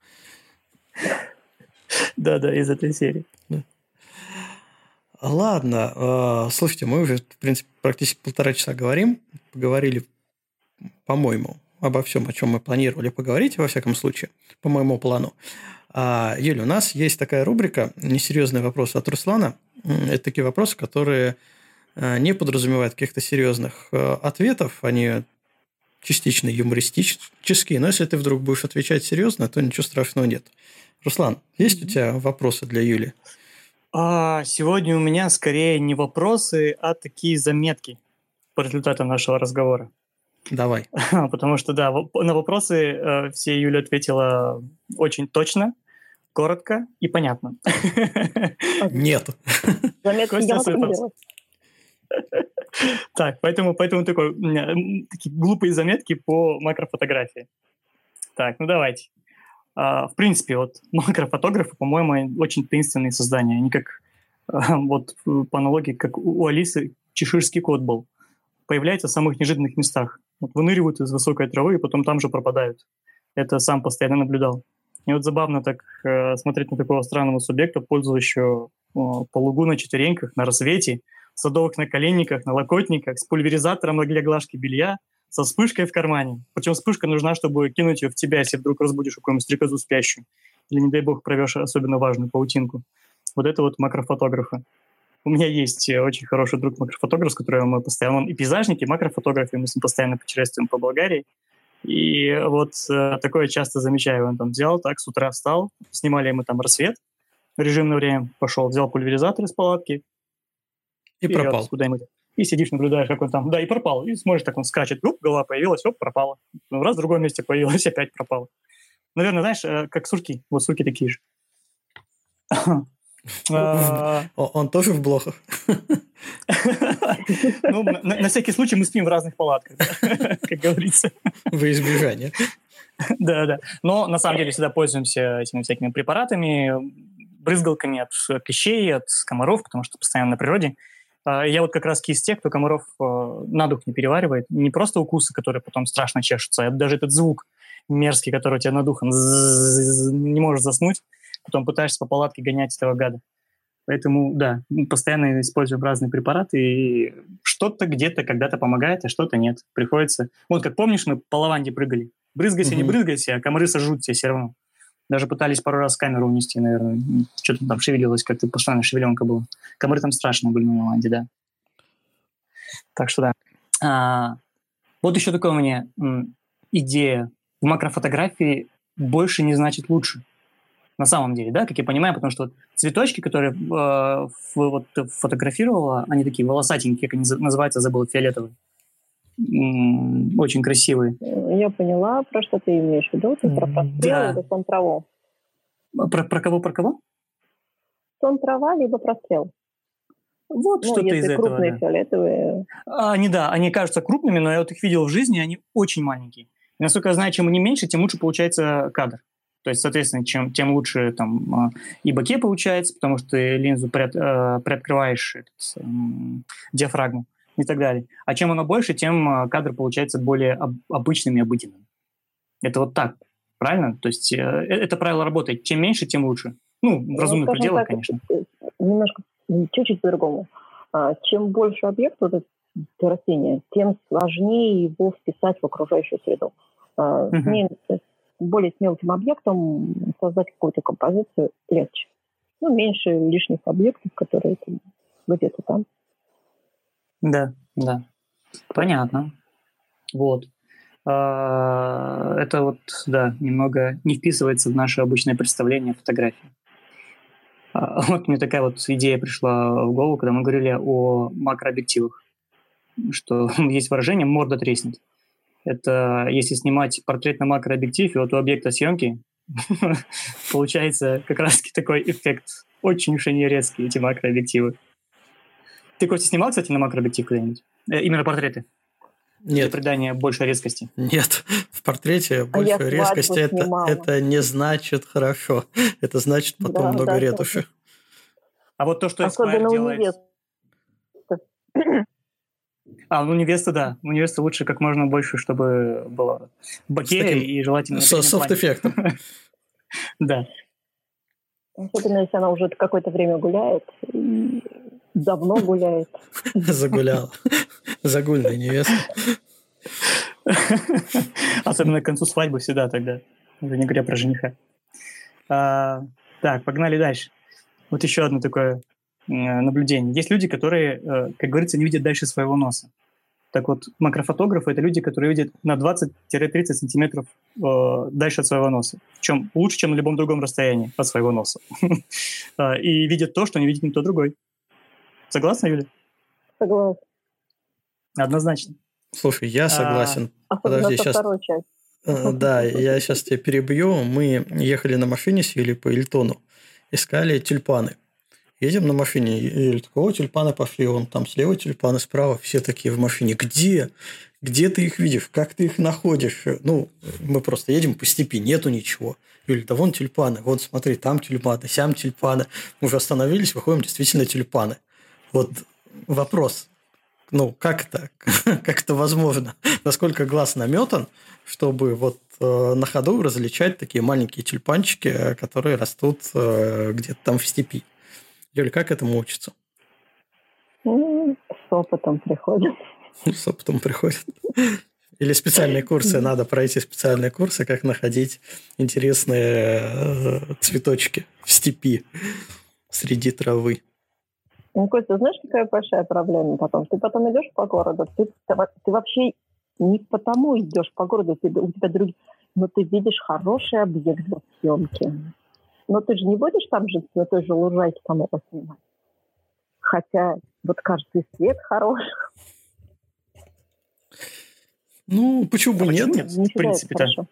Да-да, из этой серии. Ладно, а, слушайте, мы уже, в принципе, практически полтора часа говорим. Поговорили, по-моему, обо всем, о чем мы планировали поговорить, во всяком случае, по моему плану. А, Юля, у нас есть такая рубрика «Несерьезные вопросы от Руслана». Это такие вопросы, которые э, не подразумевают каких-то серьезных э, ответов. Они частично юмористические, но если ты вдруг будешь отвечать серьезно, то ничего страшного нет. Руслан, есть у тебя вопросы для Юли? А, сегодня у меня скорее не вопросы, а такие заметки по результатам нашего разговора. Давай. Потому что, да, на вопросы э, все Юля ответила очень точно, коротко и понятно. Нет. Заметки Так, поэтому, поэтому такой, такие глупые заметки по макрофотографии. Так, ну давайте. А, в принципе, вот макрофотографы, по-моему, очень таинственные создания. Они как, вот по аналогии, как у Алисы чеширский кот был. Появляются в самых неожиданных местах. Вот выныривают из высокой травы и потом там же пропадают. Это сам постоянно наблюдал. И вот забавно так э, смотреть на такого странного субъекта, пользующего э, по лугу на четвереньках, на рассвете, в садовых наколенниках, на локотниках, с пульверизатором для глажки белья, со вспышкой в кармане. Причем вспышка нужна, чтобы кинуть ее в тебя, если вдруг разбудишь какую-нибудь стрекозу спящую. Или, не дай бог, провешь особенно важную паутинку. Вот это вот макрофотографы. У меня есть э, очень хороший друг макрофотограф, с которым мы постоянно... Он и пейзажник, и макрофотограф, и мы с ним постоянно путешествуем по Болгарии. И вот э, такое часто замечаю. Он там взял, так, с утра встал, снимали мы там рассвет, режимное время, пошел, взял пульверизатор из палатки. И вперед, пропал. Куда-нибудь. И сидишь, наблюдаешь, как он там, да, и пропал. И смотришь, так он скачет, оп, голова появилась, оп, пропала. Ну, раз в другом месте появилась, опять пропала. Наверное, знаешь, э, как сурки. Вот сурки такие же. А, он тоже в блохах? Ну, на всякий случай мы спим в разных палатках, как говорится. Во избежание. Да, да. Но на самом деле всегда пользуемся этими всякими препаратами, брызгалками от клещей, от комаров, потому что постоянно на природе. А, я вот как раз из тех, кто комаров э, на дух не переваривает. Не просто укусы, которые потом страшно чешутся, а даже этот звук мерзкий, который у тебя над ухом не можешь заснуть потом пытаешься по палатке гонять этого гада. Поэтому, да, постоянно используем разные препараты, и что-то где-то когда-то помогает, а что-то нет. Приходится... Вот как помнишь, мы по лаванде прыгали. Брызгайся, угу. не брызгайся, а комары сожрут тебя все равно. Даже пытались пару раз камеру унести, наверное. Что-то там шевелилось, как-то постоянно шевеленка была. Комары там страшные были на лаванде, да. Так что да. А, вот еще такая у меня м, идея. В макрофотографии больше не значит лучше на самом деле, да, как я понимаю, потому что вот цветочки, которые э, вот фотографировала, они такие волосатенькие, как они называются, забыл, фиолетовые. Очень красивые. Я поняла, про что ты имеешь в виду. Ты про прострел да. или сон траву? Про, про кого, про кого? Сон трава, либо прострел. Вот ну, что-то из этого. крупные да. фиолетовые. Они, да, они кажутся крупными, но я вот их видел в жизни, они очень маленькие. И, насколько я знаю, чем они меньше, тем лучше получается кадр. То есть, соответственно, чем, тем лучше там а, и боке получается, потому что ты линзу приот, э, приоткрываешь этот, диафрагму и так далее. А чем оно больше, тем а, кадр получается более об, обычным и обыденным. Это вот так, правильно? То есть э, э, это правило работает. Чем меньше, тем лучше. Ну, в ну, разумных пределах, так, конечно. Немножко, чуть-чуть по-другому. А, чем больше объект, вот это растение, тем сложнее его вписать в окружающую среду. Uh-huh более с мелким объектом создать какую-то композицию легче. Ну, меньше лишних объектов, которые где-то там. Да, да. Понятно. Вот. А, это вот, да, немного не вписывается в наше обычное представление фотографии. А, вот мне такая вот идея пришла в голову, когда мы говорили о макрообъективах, что есть выражение «морда треснет». Это если снимать портрет на макрообъектив, и вот у объекта съемки получается как раз такой эффект. Очень уж они резкие, эти макрообъективы. Ты, Костя, снимал, кстати, на макрообъектив когда-нибудь? Э, именно портреты? Нет. Для придания большей резкости? Нет. В портрете больше а резкости это, это не значит хорошо. Это значит потом да, много да, ретуши. А вот то, что Особенно делает... А, ну невеста, да. У невесты лучше как можно больше, чтобы было бакея и желательно... С софт-эффектом. Да. Особенно, если она уже какое-то время гуляет, давно гуляет. Загуляла. Загульная невеста. Особенно к концу свадьбы всегда тогда, уже не говоря про жениха. А, так, погнали дальше. Вот еще одно такое э, наблюдение. Есть люди, которые, э, как говорится, не видят дальше своего носа. Так вот, макрофотографы – это люди, которые видят на 20-30 сантиметров э, дальше от своего носа. Чем лучше, чем на любом другом расстоянии от своего носа. А, и видят то, что не видит никто другой. Согласна, Юля? Согласна. Однозначно. Слушай, я а, согласен. А, Подожди, сейчас... второй часть. Э, да, я сейчас тебя перебью. Мы ехали на машине с Юлей по Ильтону, искали тюльпаны. Едем на машине, и такого тюльпаны пошли, он там слева тюльпаны, справа, все такие в машине. Где? Где ты их видишь? Как ты их находишь? Ну, мы просто едем по степи, нету ничего. Юля, да вон тюльпаны, вот смотри, там тюльпаны, сям тюльпаны. Мы уже остановились, выходим, действительно тюльпаны. Вот вопрос, ну, как это, как это возможно? Насколько глаз наметан, чтобы вот э, на ходу различать такие маленькие тюльпанчики, э, которые растут э, где-то там в степи? Юля, как этому учится? Ну, с опытом приходит. С опытом приходит. Или специальные курсы, надо пройти специальные курсы, как находить интересные э, цветочки в степи среди травы. Ну, Костя, знаешь, какая большая проблема потом? Ты потом идешь по городу, ты, ты вообще не потому идешь по городу, ты, у тебя другие... Но ты видишь хороший объект для съемки. Но ты же не будешь там жить на той же лужайке там это снимать. Хотя вот кажется, свет хороший. Ну, почему бы а нет? не в принципе-то.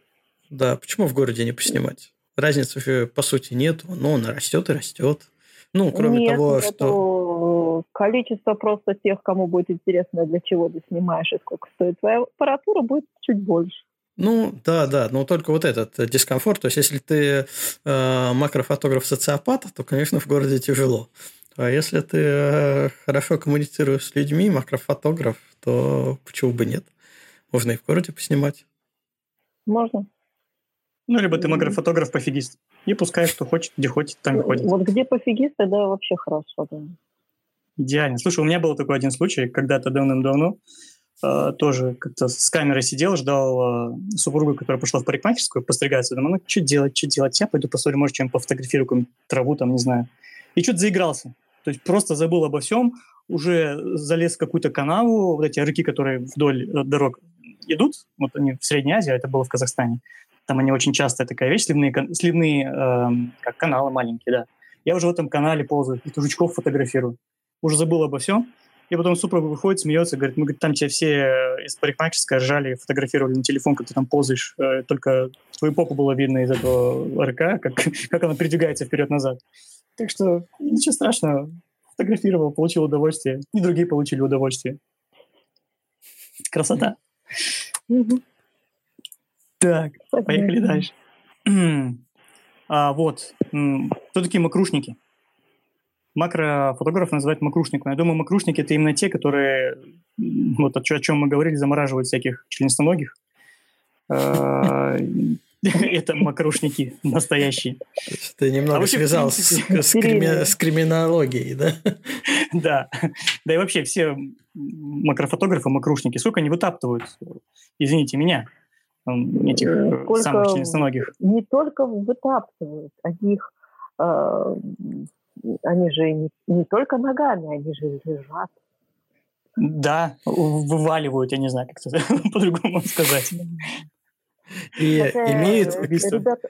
Да, почему в городе не поснимать? Разницы же, по сути, нет. Но он растет и растет. Ну, кроме нет, того, что... Количество просто тех, кому будет интересно, для чего ты снимаешь и сколько стоит твоя аппаратура, будет чуть больше. Ну, да, да, но только вот этот дискомфорт. То есть, если ты э, макрофотограф-социопат, то, конечно, в городе тяжело. А если ты э, хорошо коммуницируешь с людьми, макрофотограф, то почему бы нет? Можно и в городе поснимать. Можно. Ну, либо ты макрофотограф-пофигист. И пускай, что хочет, где хочет, там и ходит. Вот где пофигист, тогда вообще хорошо. Да. Идеально. Слушай, у меня был такой один случай, когда-то давным-давно э, тоже как-то с камерой сидел, ждал э, супругу, которая пошла в парикмахерскую, постригаться. Думаю, ну, что делать, что делать? Я пойду посмотрю, может, чем пофотографирую какую-нибудь траву, там, не знаю. И что-то заигрался. То есть просто забыл обо всем, уже залез в какую-то канаву, вот эти рыки, которые вдоль э, дорог идут, вот они в Средней Азии, а это было в Казахстане. Там они очень часто такая вещь, сливные, сливные э, как каналы маленькие, да. Я уже в этом канале ползаю, каких жучков фотографирую. Уже забыл обо всем. И потом супруга выходит, смеется, говорит, мы говорит, там тебя все э, из парикмахерской ржали, фотографировали на телефон, как ты там ползаешь. Э, только твою попу было видно из этого РК, как, как она передвигается вперед-назад. Так что ничего страшного. Фотографировал, получил удовольствие. И другие получили удовольствие. Красота. Так, поехали дальше. а, вот. Кто такие макрушники? Макрофотограф называют макрушником. Я думаю, макрушники – это именно те, которые, вот о чем мы говорили, замораживают всяких членистоногих. А, это макрушники настоящие. Ты немного а связал с криминологией, да? Да. Да и вообще все макрофотографы, макрушники, сколько они вытаптывают, извините меня, этих Сколько самых членистоногих? Не только вытаптывают, они их э, они же не, не только ногами, они же лежат. Да, вываливают, я не знаю, как это по-другому сказать. И Хотя, имеют... Ребята,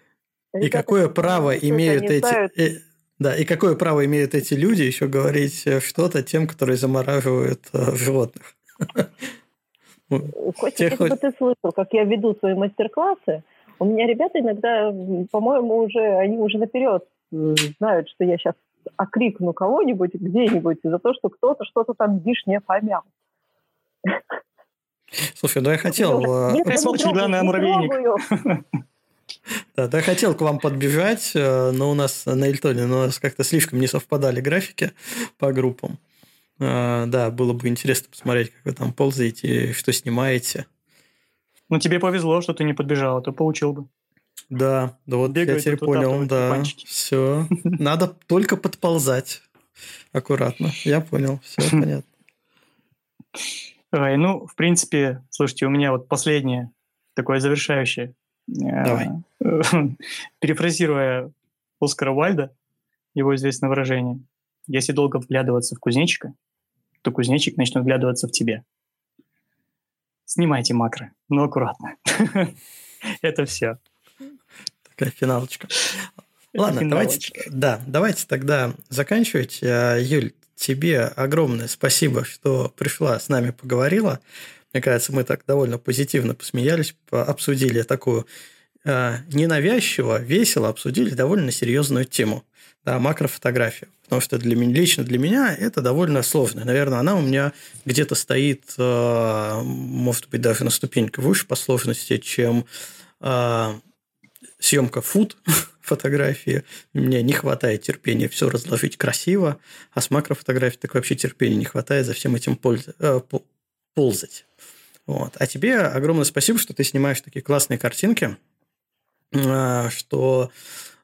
и какое право имеют эти... Э, да, и какое право имеют эти люди еще говорить э, что-то тем, которые замораживают э, животных? Хоть, если бы ты слышал, как я веду свои мастер-классы, у меня ребята иногда, по-моему, уже они уже наперед знают, что я сейчас окрикну кого-нибудь где-нибудь за то, что кто-то что-то там лишнее помял. Слушай, ну я хотел... Нет, сволочь, главное, муравейник. Да, да, я хотел к вам подбежать, э, но у нас на Эльтоне у нас как-то слишком не совпадали графики по группам. Э, да, было бы интересно посмотреть, как вы там ползаете, что снимаете. Ну, тебе повезло, что ты не подбежал, а то получил бы. Да, да вот Бегают я теперь понял, да. Все. Надо только подползать. Аккуратно. Я понял, все понятно. Ой, ну, в принципе, слушайте, у меня вот последнее такое завершающее. Давай. Перефразируя Оскара Уальда, его известное выражение. Если долго вглядываться в кузнечика, то кузнечик начнет вглядываться в тебе. Снимайте макро, но аккуратно. Это все. Такая финалочка. Ладно, давайте, да, давайте тогда заканчивать. Э, Юль, тебе огромное спасибо, что пришла с нами, поговорила. Мне кажется, мы так довольно позитивно посмеялись, обсудили такую э, ненавязчиво, весело, обсудили довольно серьезную тему. Да, макрофотографию. Потому что для меня, лично для меня это довольно сложно. Наверное, она у меня где-то стоит, э, может быть, даже на ступеньку выше по сложности, чем э, съемка фут фотографии. Мне не хватает терпения все разложить красиво, а с макрофотографией так вообще терпения не хватает за всем этим пользы, э, ползать. Вот. А тебе огромное спасибо, что ты снимаешь такие классные картинки, э, что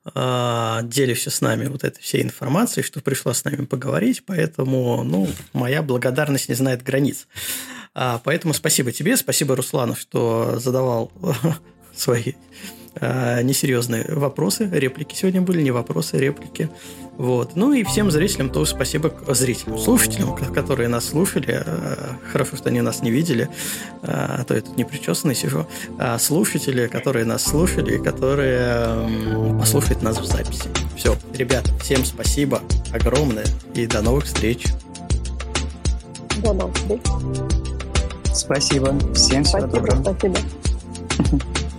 делишься с нами вот этой всей информацией, что пришла с нами поговорить, поэтому, ну, моя благодарность не знает границ. А, поэтому спасибо тебе, спасибо Руслану, что задавал свои э, несерьезные вопросы, реплики сегодня были, не вопросы, реплики. Вот. Ну и всем зрителям тоже спасибо, зрителям, слушателям, которые нас слушали. Э, хорошо, что они нас не видели, э, а то я тут не причесанный сижу. А слушатели, которые нас слушали, которые послушают нас в записи. Все, ребят, всем спасибо огромное и до новых встреч. До новых встреч. Спасибо. Всем всего спасибо, доброго. Спасибо.